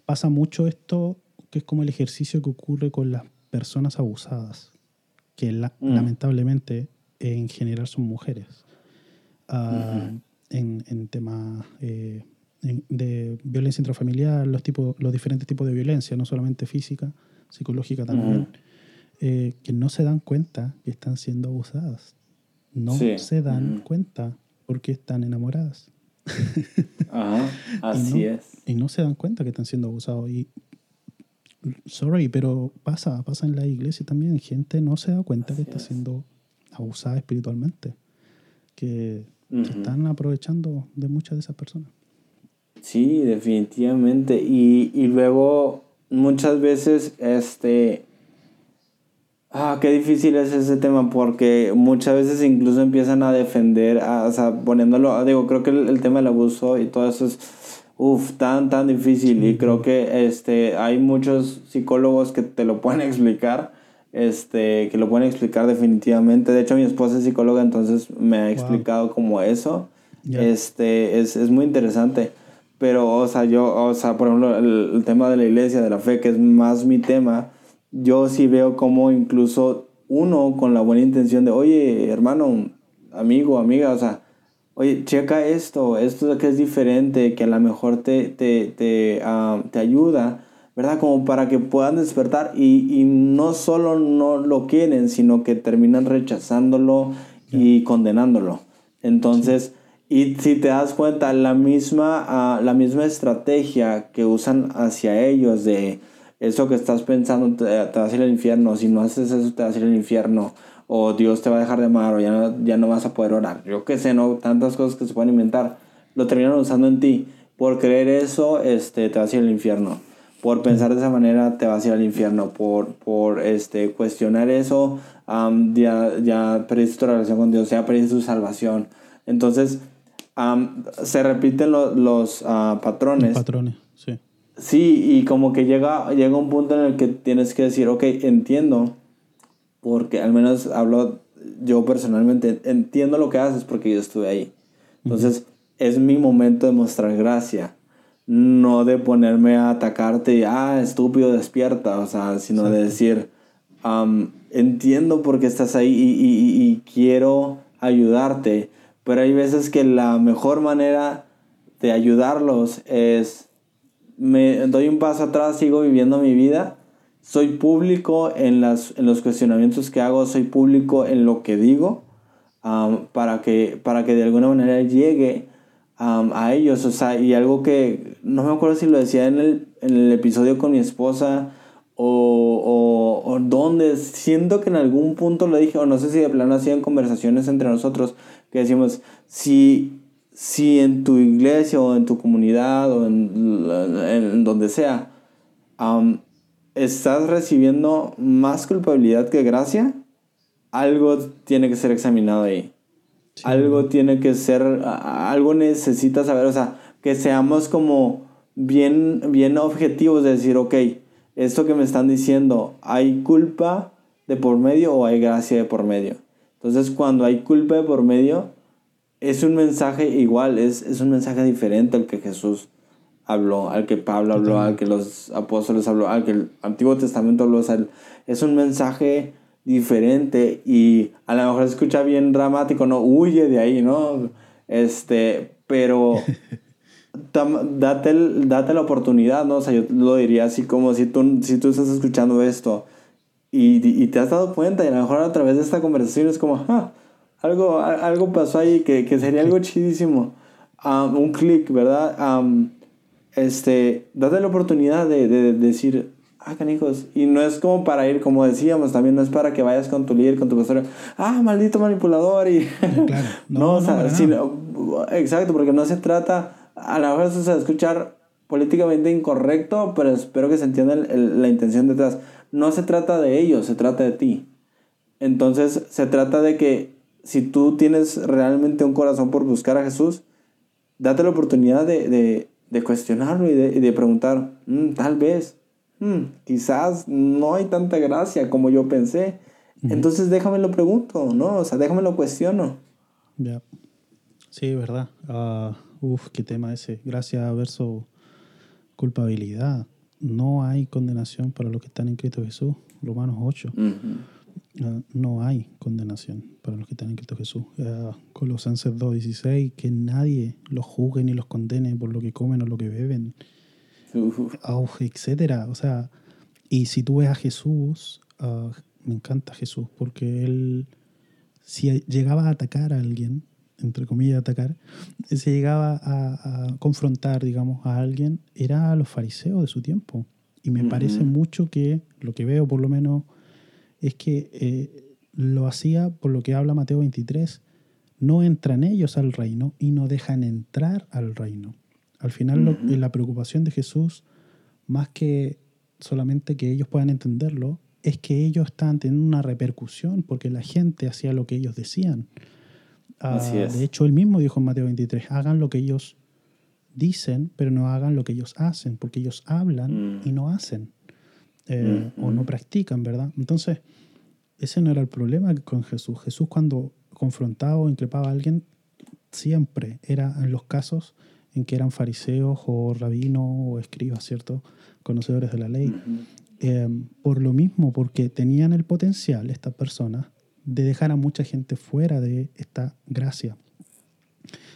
Pasa mucho esto que es como el ejercicio que ocurre con las personas abusadas, que la- Mm. lamentablemente en general son mujeres. Ah, en, en temas eh, en- de violencia intrafamiliar, los, tipos, los diferentes tipos de violencia, no solamente física, psicológica también, eh, que no se dan cuenta que están siendo abusadas. No Sí. se dan cuenta porque están enamoradas. Ajá, así y no, es. Y no se dan cuenta que están siendo abusados. Y, sorry, pero pasa, pasa en la iglesia también. Gente no se da cuenta que está es. siendo abusada espiritualmente. Que se están aprovechando de muchas de esas personas. Sí, definitivamente. Y, y luego muchas veces, este... Ah, qué difícil es ese tema porque muchas veces incluso empiezan a defender, a- o sea, poniéndolo, digo, creo que el, el tema del abuso y todo eso es uf, tan, tan difícil. Y creo que este, hay muchos psicólogos que te lo pueden explicar, este, que lo pueden explicar definitivamente. De hecho, mi esposa es psicóloga, entonces me ha explicado como eso. Este, es, es, muy interesante. Pero, o sea, yo, o sea, por ejemplo, el, el, tema de la iglesia, de la fe, que es más mi tema, yo sí veo como incluso uno con la buena intención de, oye, hermano, amigo, amiga, o sea, oye, checa esto, esto que es diferente, que a lo mejor te, te, te, uh, te ayuda, ¿verdad? Como para que puedan despertar y, y, no solo no lo quieren, sino que terminan rechazándolo y condenándolo. Entonces, y si te das cuenta, la misma, uh, la misma estrategia que usan hacia ellos de eso que estás pensando te, te vas a ir al infierno, si no haces eso te vas a ir al infierno, o Dios te va a dejar de amar, o ya no, ya no vas a poder orar. Yo qué sé, ¿no? Tantas cosas que se pueden inventar. Lo terminan usando en ti. Por creer eso, este, te vas a ir al infierno. Por pensar de esa manera, te vas a ir al infierno. Por, por este, cuestionar eso, um, ya, ya perdiste tu relación con Dios, ya perdiste tu salvación. Entonces, um, se repiten lo, los uh, patrones. Patrones, sí. Sí, y como que llega, llega un punto en el que tienes que decir, ok, entiendo porque al menos hablo yo personalmente, entiendo lo que haces porque yo estuve ahí. Entonces, es mi momento de mostrar gracia, no de ponerme a atacarte y, ah, estúpido, despierta, o sea, sino de decir, entiendo por qué estás ahí y, y, y quiero ayudarte, pero hay veces que la mejor manera de ayudarlos es, me doy un paso atrás, sigo viviendo mi vida soy público en, las, en los cuestionamientos que hago, soy público en lo que digo, para, que, para que de alguna manera llegue a ellos. O sea, y algo que no me acuerdo si lo decía en el, en el episodio con mi esposa o, o, o donde siento que en algún punto lo dije, o no sé si de plano hacían conversaciones entre nosotros, que decimos, si, si en tu iglesia o en tu comunidad o en, en donde sea, estás recibiendo más culpabilidad que gracia, algo tiene que ser examinado ahí. Algo tiene que ser, algo necesitas saber, o sea, que seamos como bien, bien objetivos de decir, ok, esto que me están diciendo, ¿hay culpa de por medio o hay gracia de por medio? Entonces, cuando hay culpa de por medio, es un mensaje igual, es, es un mensaje diferente al que Jesús habló, al que Pablo habló, al que los apóstoles habló, al que el Antiguo Testamento habló. O sea, es un mensaje diferente y a lo mejor se escucha bien dramático, no huye de ahí, ¿no? Este, pero date, date la oportunidad, ¿no? O sea, yo lo diría así como si tú, si tú estás escuchando esto y, y te has dado cuenta y a lo mejor a través de esta conversación es como, ah, algo, algo pasó ahí que, que sería algo chidísimo. Um, un clic, ¿verdad? Um, este, date la oportunidad de, de, decir, ah, canijos. Y no es como para ir, como decíamos, también no es para que vayas con tu líder, con tu pastor, ah, maldito manipulador. Y claro. no, o sea, exacto, porque no se trata, a la hora de escuchar políticamente incorrecto, pero espero que se entienda la intención detrás. No se trata de ellos, se trata de ti. Entonces, se trata de que si tú tienes realmente un corazón por buscar a Jesús, date la oportunidad de de cuestionarlo y de, preguntar, mm, tal vez, mm, quizás no hay tanta gracia como yo pensé. Entonces déjame lo pregunto, ¿no? O sea, déjame lo cuestiono. Ya. Sí, verdad. Uh, uf, qué tema ese. Gracia versus culpabilidad. No hay condenación para los que están en Cristo Jesús. Romanos 8. Ah, no hay condenación para los que están en Cristo Jesús. Uh, Colosenses 2.16, que nadie los juzgue ni los condene por lo que comen o lo que beben, etcétera. O sea, y si tú ves a Jesús, ah, me encanta Jesús, porque él, si llegaba a atacar a alguien, entre comillas atacar, si llegaba a, confrontar, digamos, a alguien, era a los fariseos de su tiempo. Y me parece mucho que, lo que veo por lo menos, es que eh, lo hacía por lo que habla Mateo 23, no entran ellos al reino y no dejan entrar al reino. Al final la preocupación de Jesús, más que solamente que ellos puedan entenderlo, es que ellos estaban teniendo una repercusión porque la gente hacía lo que ellos decían. Ah, de hecho, él mismo dijo en Mateo 23, hagan lo que ellos dicen, pero no hagan lo que ellos hacen, porque ellos hablan y no hacen, eh, o no practican, ¿verdad? Entonces, ese no era el problema con Jesús. Jesús cuando confrontaba o increpaba a alguien, siempre era en los casos en que eran fariseos o rabinos o escribas, ¿cierto? Conocedores de la ley. Eh, por lo mismo, porque tenían el potencial, estas personas, de dejar a mucha gente fuera de esta gracia.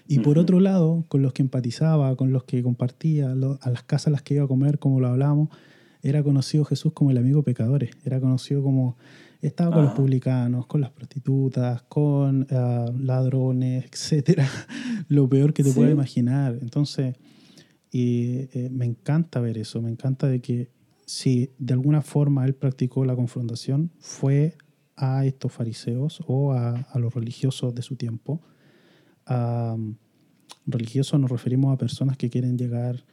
Y por otro lado, con los que empatizaba, con los que compartía, a las casas a las que iba a comer, como lo hablábamos, era conocido Jesús como el amigo pecadores, era conocido como estaba con los ah. publicanos, con las prostitutas, con ah, ladrones, etcétera, lo peor que te puedes imaginar. Entonces, y, eh, me encanta ver eso, me encanta de que si de alguna forma él practicó la confrontación, fue a estos fariseos o a, los religiosos de su tiempo. religiosos nos referimos a personas que quieren llegar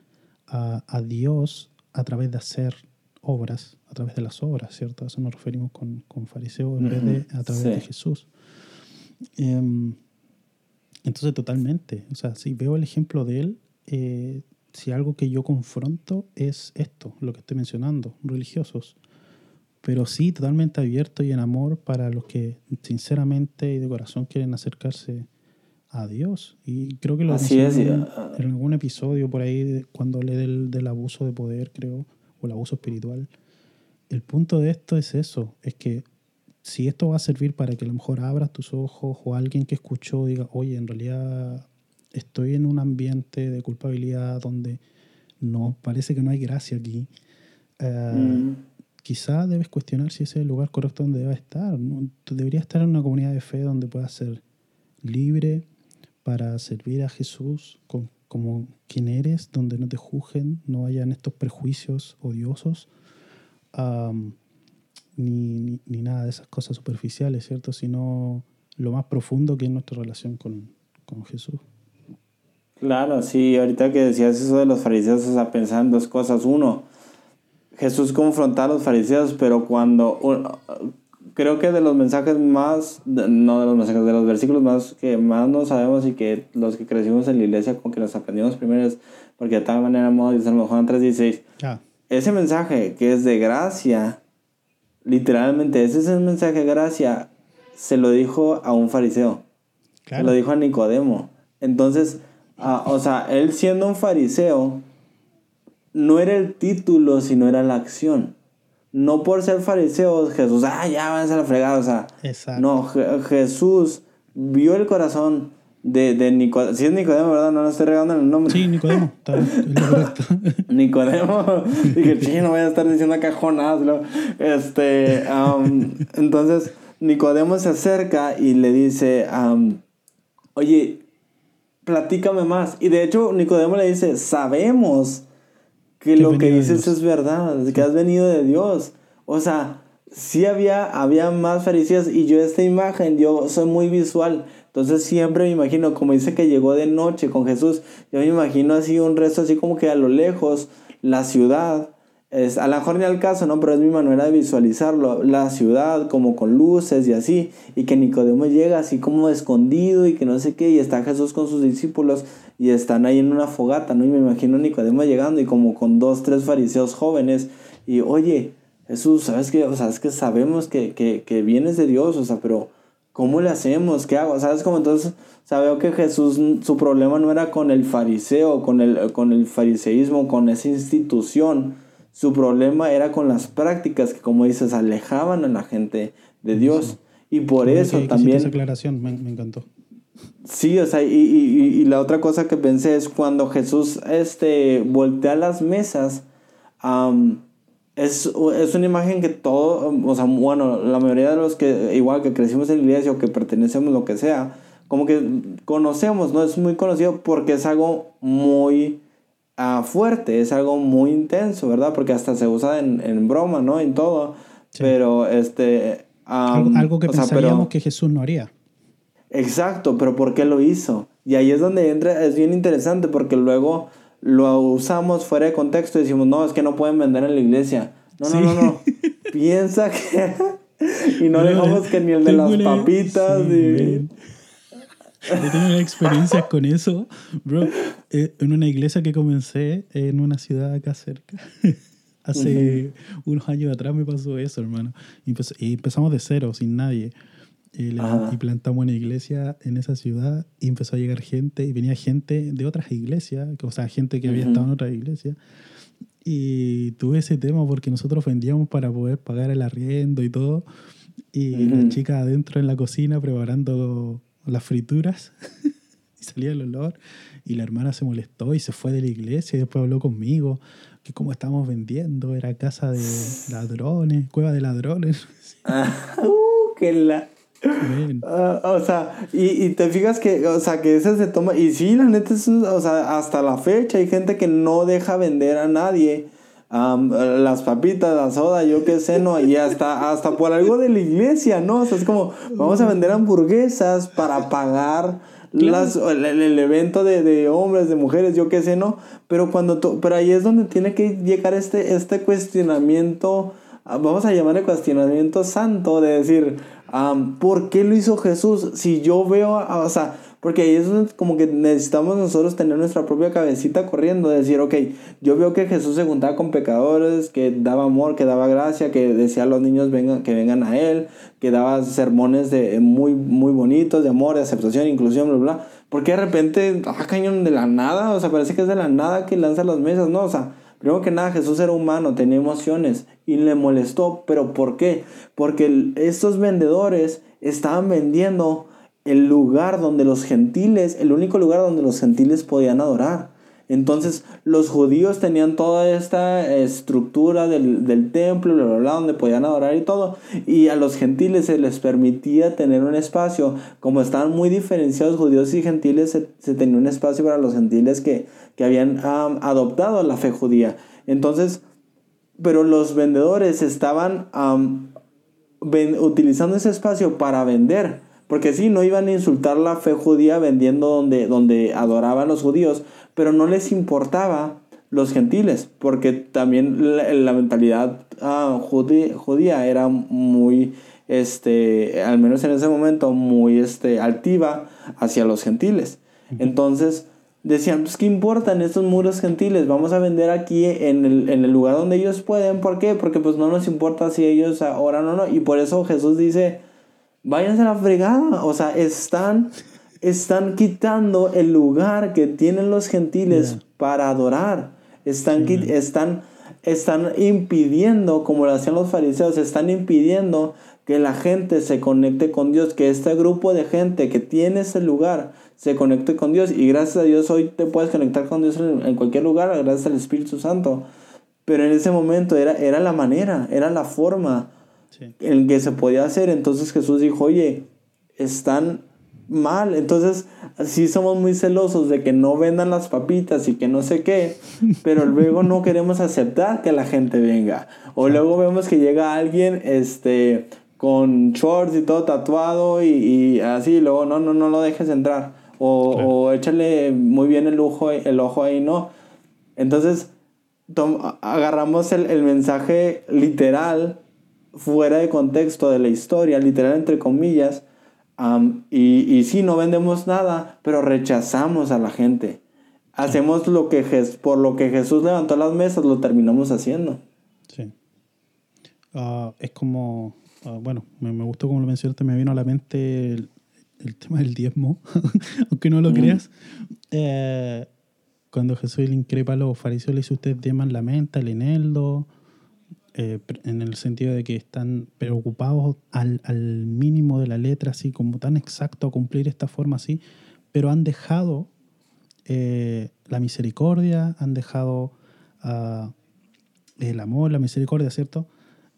a, Dios a través de hacer obras, a través de las obras, ¿cierto? A eso nos referimos con, con fariseos en vez de a través de Jesús. Em, entonces, totalmente. O sea, si veo el ejemplo de él, eh, si algo que yo confronto es esto, lo que estoy mencionando, religiosos pero sí totalmente abierto y en amor para los que sinceramente y de corazón quieren acercarse a Dios. Y creo que lo Así es, en, en, algún episodio por ahí, cuando hablé del, del, abuso de poder, creo, o el abuso espiritual. El punto de esto es eso, es que si esto va a servir para que a lo mejor abras tus ojos o alguien que escuchó diga, oye, en realidad estoy en un ambiente de culpabilidad donde no parece que no hay gracia aquí. Eh, mm quizá debes cuestionar si ese es el lugar correcto donde debes estar. ¿no? Tú deberías estar en una comunidad de fe donde puedas ser libre para servir a Jesús como quien eres, donde no te juzguen, no hayan estos prejuicios odiosos, ni, nada de esas cosas superficiales, ¿cierto? Sino lo más profundo que es nuestra relación con, con Jesús. Claro, sí, ahorita que decías eso de los fariseos, o sea, pensando dos cosas. Uno, Jesús confronta a los fariseos, pero cuando creo que de los mensajes más, no de los mensajes, de los versículos más que más no sabemos y que los que crecimos en la iglesia con que los aprendimos primero es, porque de tal manera modo dice Juan 3.16, ese mensaje que es de gracia, literalmente ese es el mensaje de gracia, se lo dijo a un fariseo, se lo dijo a Nicodemo. Entonces, ah, o sea, él siendo un fariseo, no era el título, sino era la acción. No por ser fariseos, Jesús, ah, ya van a la fregada, o sea. No, Jesús vio el corazón de, de Nicodemo. Si es Nicodemo, ¿verdad? No, no estoy regando el nombre. Sí, Nicodemo, está correcto. Nicodemo, dije, sí, no voy a estar diciendo cajonadas, ¿no? Este, entonces, Nicodemo se acerca y le dice, oye, platícame más. Y de hecho, Nicodemo le dice, sabemos que lo que dices es verdad, que has venido de Dios. O sea, sí había, había más fariseos y yo esta imagen, yo soy muy visual. Entonces siempre me imagino, como dice que llegó de noche con Jesús, yo me imagino así un resto, así como que a lo lejos, la ciudad, es, a lo mejor ni al caso, ¿no? Pero es mi manera de visualizarlo, la ciudad como con luces y así, y que Nicodemo llega así como escondido y que no sé qué, y está Jesús con sus discípulos y están ahí en una fogata, ¿no? Y me imagino Nicodemo llegando y como con dos, tres fariseos jóvenes y, oye, Jesús, ¿sabes qué? O sea, es que sabemos que, que, que vienes de Dios, o sea, pero ¿cómo le hacemos? ¿Qué hago? ¿Sabes cómo entonces? O que Jesús, su problema no era con el fariseo, con el, con el fariseísmo, con esa institución. Su problema era con las prácticas que, como dices, alejaban a la gente de Dios. Y por eso también... Esa aclaración me, me encantó. Sí, o sea, y, y, y, la otra cosa que pensé es cuando Jesús este, voltea las mesas, es, es, una imagen que todo, o sea, bueno, la mayoría de los que, igual que crecimos en la iglesia o que pertenecemos, lo que sea, como que conocemos, ¿no? Es muy conocido porque es algo muy uh, fuerte, es algo muy intenso, ¿verdad? Porque hasta se usa en, en broma, ¿no? En todo. Pero, este... algo, que pensaríamos que Jesús no haría. Exacto, pero ¿por qué lo hizo? Y ahí es donde entra, es bien interesante porque luego lo usamos fuera de contexto y decimos, no, es que no pueden vender en la iglesia. No, no, no, no. Piensa que... y no dejamos que ni el de las papitas He tenido experiencias con eso, bro. Eh, en una iglesia que comencé en una ciudad acá cerca. Hace unos años atrás me pasó eso, hermano. Y, empezamos de cero, sin nadie. Y, y, plantamos una iglesia en esa ciudad y empezó a llegar gente y venía gente de otras iglesias, o sea, gente que había estado en otras iglesias. Y tuve ese tema porque nosotros vendíamos para poder pagar el arriendo y todo. Y la chica adentro en la cocina preparando las frituras y salía el olor. Y la hermana se molestó y se fue de la iglesia y después habló conmigo que como estábamos vendiendo era casa de ladrones, cueva de ladrones. Uh, que la... Ah, o sea, y, y, te fijas que, o sea, que ese se toma, y sí, la neta es, o sea, hasta la fecha hay gente que no deja vender a nadie las papitas, la soda, yo qué sé, ¿no? Y hasta, hasta por algo de la iglesia, ¿no? O sea, es como, vamos a vender hamburguesas para pagar las, el, evento de, de, hombres, de mujeres, yo qué sé, ¿no? Pero, cuando pero ahí es donde tiene que llegar este, este cuestionamiento, ah, vamos a llamarle cuestionamiento santo, de decir, ¿por qué lo hizo Jesús? Si yo veo, o sea, porque ahí es como que necesitamos nosotros tener nuestra propia cabecita corriendo, decir, ok, yo veo que Jesús se juntaba con pecadores, que daba amor, que daba gracia, que decía a los niños vengan, que vengan a Él, que daba sermones de, muy, muy bonitos, de amor, de aceptación, inclusión, bla, bla. Porque de repente, ah, cañón de la nada, o sea, parece que es de la nada que lanza las mesas, ¿no? O sea, Primero que nada, Jesús era humano, tenía emociones y le molestó. ¿Pero por qué? Porque estos vendedores estaban vendiendo el lugar donde los gentiles, el único lugar donde los gentiles podían adorar. Entonces los judíos tenían toda esta estructura del, del templo, bla, bla, donde podían adorar y todo. Y a los gentiles se les permitía tener un espacio. Como estaban muy diferenciados judíos y gentiles, se, tenía un espacio para los gentiles que, habían adoptado la fe judía. Entonces, pero los vendedores estaban utilizando ese espacio para vender. Porque sí, no iban a insultar la fe judía vendiendo donde, donde adoraban los judíos, pero no les importaba los gentiles, porque también la, mentalidad ah, judía, era muy, este, al menos en ese momento, muy este, altiva hacia los gentiles. Entonces decían, pues qué importan estos muros gentiles, vamos a vender aquí en el, en el lugar donde ellos pueden, ¿por qué? Porque pues no nos importa si ellos oran o no, y por eso Jesús dice, váyanse a la fregada. O sea, están, están quitando el lugar que tienen los gentiles para adorar. Están, están, están impidiendo, como lo hacían los fariseos, están impidiendo que la gente se conecte con Dios, que este grupo de gente que tiene ese lugar se conecte con Dios. Y gracias a Dios hoy te puedes conectar con Dios en, cualquier lugar, gracias al Espíritu Santo. Pero en ese momento era, era la manera, era la forma en que se podía hacer. Entonces Jesús dijo, oye, están mal. Entonces, sí somos muy celosos de que no vendan las papitas y que no sé qué, pero luego no queremos aceptar que la gente venga. O luego vemos que llega alguien, este, con shorts y todo tatuado y, así, luego no, no, no lo dejes entrar. O, o échale muy bien el, ojo, el ojo ahí, no. Entonces, agarramos el, el mensaje literal fuera de contexto de la historia, literal entre comillas, y, y sí, no vendemos nada, pero rechazamos a la gente. Hacemos lo que por lo que Jesús levantó las mesas, lo terminamos haciendo. Sí. Ah, es como, ah, bueno, me, me, gustó como lo mencionaste, me vino a la mente el, tema del diezmo, aunque no lo creas. Eh, cuando Jesús le increpa a los fariseos, le dice, ustedes diezman la menta, el eneldo, eh, en el sentido de que están preocupados al, al, mínimo de la letra, así como tan exacto a cumplir esta forma así, pero han dejado eh, la misericordia, han dejado uh, el amor, la misericordia, ¿cierto?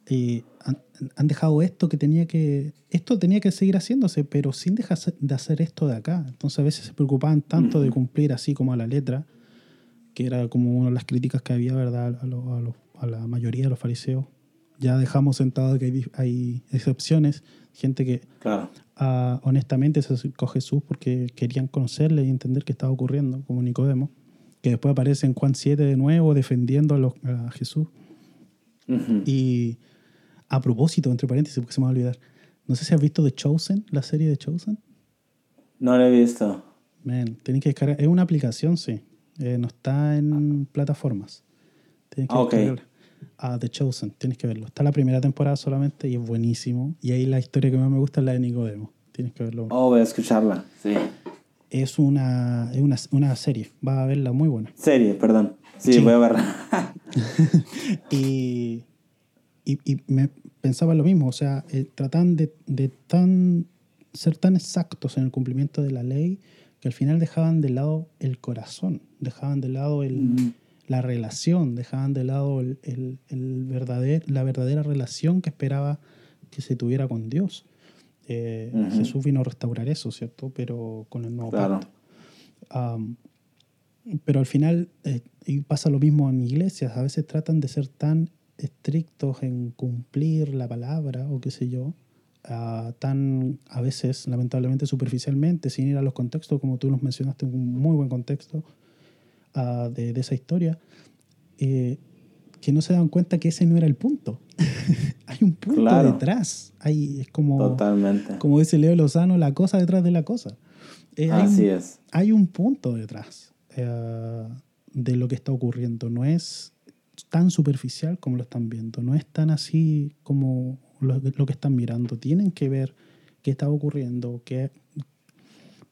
Y han, han, dejado esto que tenía que, esto tenía que seguir haciéndose, pero sin dejar de hacer esto de acá. Entonces a veces se preocupaban tanto de cumplir así como a la letra, que era como una de las críticas que había, ¿verdad? A, los, a los a la mayoría de los fariseos. Ya dejamos sentado que hay, excepciones, gente que ah, honestamente se acercó a Jesús porque querían conocerle y entender qué estaba ocurriendo, como Nicodemo, que después aparece en Juan 7 de nuevo defendiendo a, Jesús. Y a propósito, entre paréntesis, porque se me va a olvidar, no sé si has visto The Chosen, la serie de Chosen. No lo he visto. Man, tenés que descargar. Es una aplicación, sí. Eh, no está en plataformas. Tienes que Ah, ok. Ah, The Chosen, tienes que verlo. Está la primera temporada solamente y es buenísimo. Y ahí la historia que más me gusta es la de Nicodemo. Tienes que verlo. Oh, voy a escucharla. Sí. Es, una, es una, una serie. Vas a verla muy buena. Serie, perdón. Sí, Sí. voy a verla. Y, y, y me pensaba lo mismo, o sea, eh, tratan de, de tan, ser tan exactos en el cumplimiento de la ley que al final dejaban de lado el corazón, dejaban de lado el, la relación, dejaban de lado el, el, el verdader- la verdadera relación que esperaba que se tuviera con Dios. Eh, Ujú. Jesús vino a restaurar eso, ¿cierto? Pero con el nuevo Claro. pacto. Am, pero al final eh, y pasa lo mismo en iglesias. A veces tratan de ser tan estrictos en cumplir la palabra o qué sé yo, ah, tan a veces, lamentablemente, superficialmente, sin ir a los contextos, como tú nos mencionaste, un muy buen contexto de, de esa historia, eh, que no se dan cuenta que ese no era el punto. Hay un punto Claro. detrás. Hay, es como, Totalmente. como dice Leo Lozano, la cosa detrás de la cosa. Eh, hay Así un- es. hay un punto detrás eh, de lo que está ocurriendo. No es tan superficial como lo están viendo. No es tan así como lo, lo que están mirando. Tienen que ver qué está ocurriendo, qué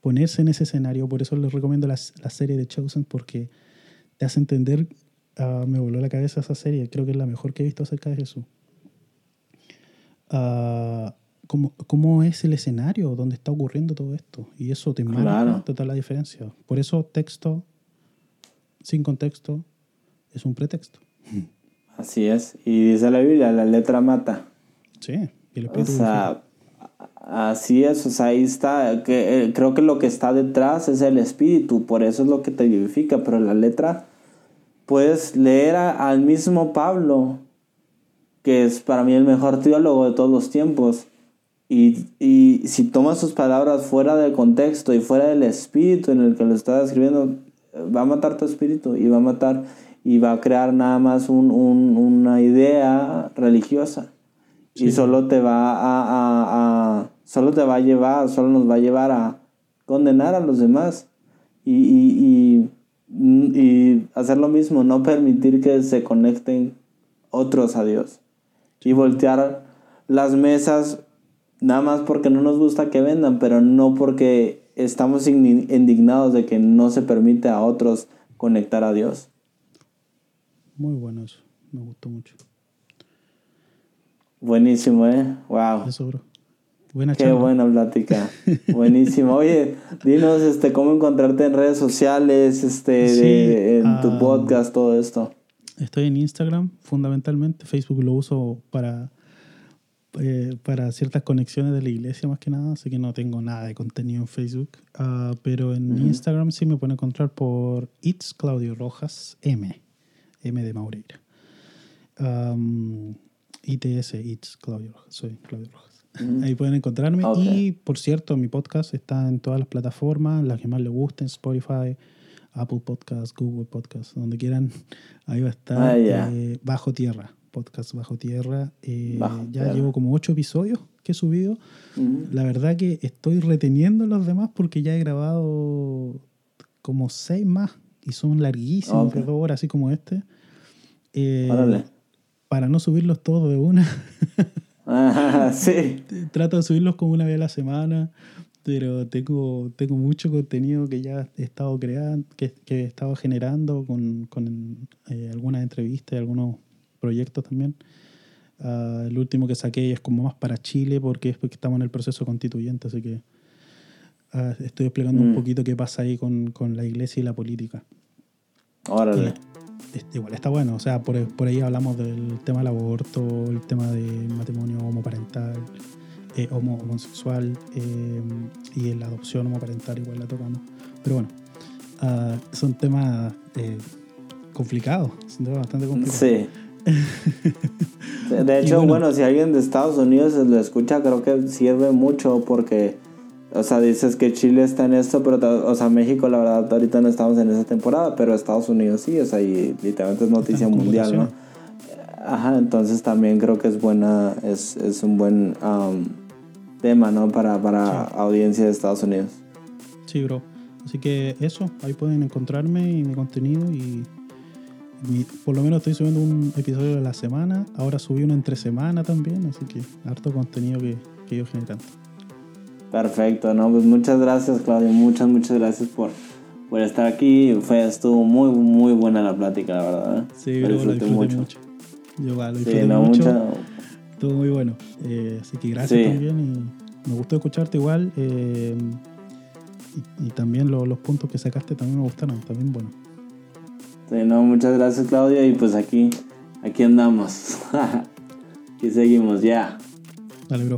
ponerse en ese escenario. Por eso les recomiendo la, la serie de Chosen porque te hace entender. ah, me voló la cabeza esa serie. Creo que es la mejor que he visto acerca de Jesús. Ah, cómo, cómo es el escenario donde está ocurriendo todo esto. Y eso te marca Claro. total la diferencia. Por eso texto sin contexto es un pretexto. Así es. Y dice la Biblia, la letra mata. Sí. Y el O espíritu sea, así es, o sea, ahí está, que, eh, creo que lo que está detrás es el espíritu, por eso es lo que te vivifica, pero la letra, puedes leer a- al mismo Pablo, que es para mí el mejor teólogo de todos los tiempos, y, y si tomas sus palabras fuera del contexto y fuera del espíritu en el que lo está escribiendo, va a matar tu espíritu y va a matar y va a crear nada más un- un- una idea religiosa y solo te va a, a- a- solo te va a llevar, solo nos va a llevar a condenar a los demás y, y, y, y hacer lo mismo, no permitir que se conecten otros a Dios y voltear las mesas nada más porque no nos gusta que vendan, pero no porque estamos indignados de que no se permite a otros conectar a Dios. Muy bueno eso. Me gustó mucho. Buenísimo, ¿eh? Wow. Eso, bro. Buena Qué charla. buena plática. Buenísimo. Oye, dinos este cómo encontrarte en redes sociales, este Sí, de- en tu podcast, todo esto. Estoy en Instagram, fundamentalmente. Facebook lo uso para, eh, para ciertas conexiones de la iglesia, más que nada. Así que no tengo nada de contenido en Facebook. Ah, pero en Instagram sí me pueden encontrar por It's Claudio Rojas M. M de Maureira. Um, ITS, It's Claudio Rojas. Soy Claudio Rojas. Ahí pueden encontrarme. Ok. Y por cierto, mi podcast está en todas las plataformas, las que más les gusten: Spotify, Apple Podcasts, Google Podcasts, donde quieran. Ahí va a estar Ah, ya. eh, Bajo Tierra, podcast Bajo Tierra. Eh, Bajo ya Tierra. llevo como ocho episodios que he subido. Ujú. La verdad que estoy reteniendo los demás porque ya he grabado como seis más y son larguísimos, Ok. de dos horas, así como este. Eh. Para no subirlos todos de una. Ah, sí. Trato de subirlos como una vez a la semana, pero tengo, tengo mucho contenido que ya he estado creando, que, que he estado generando con, con eh, algunas entrevistas y algunos proyectos también. Ah, el último que saqué es como más para Chile porque es porque estamos en el proceso constituyente, así que ah, estoy explicando un Mm. poquito qué pasa ahí con, con la iglesia y la política. Órale. Eh, es- igual está bueno, o sea, por, por ahí hablamos del tema del aborto, el tema del matrimonio homoparental, eh, homo, homosexual eh, y la adopción homoparental igual la tocamos. Pero bueno, ah, son temas eh, complicados, son temas bastante complicados. Sí. De hecho, bueno. bueno, si alguien de Estados Unidos lo escucha, creo que sirve mucho porque, o sea, dices que Chile está en esto, pero, o sea, México, la verdad, ahorita no estamos en esa temporada, pero Estados Unidos sí, o sea, y literalmente es noticia mundial, ¿no? Ajá, entonces también creo que es buena, es, es un buen um, tema, ¿no? Para, para audiencia de Estados Unidos. Sí, bro. Así que eso, ahí pueden encontrarme y mi contenido y mi- por lo menos estoy subiendo un episodio de la semana. Ahora subí uno entre semana también, así que harto contenido que, que yo generando. Perfecto, no, pues muchas gracias Claudio, muchas, muchas gracias por, por estar aquí. Fue, estuvo muy, muy buena la plática, la verdad. ¿eh? Sí, Lo disfruté disfruté mucho. Yo igual, lo Sí, disfruté no, mucho. mucha- Estuvo muy bueno. Eh, así que gracias Sí. también y me gustó escucharte igual. eh, y, y también lo- los puntos que sacaste también me gustaron, también bueno. Sí, no, muchas gracias Claudio y pues aquí, aquí andamos. y seguimos, ya. Dale, bro.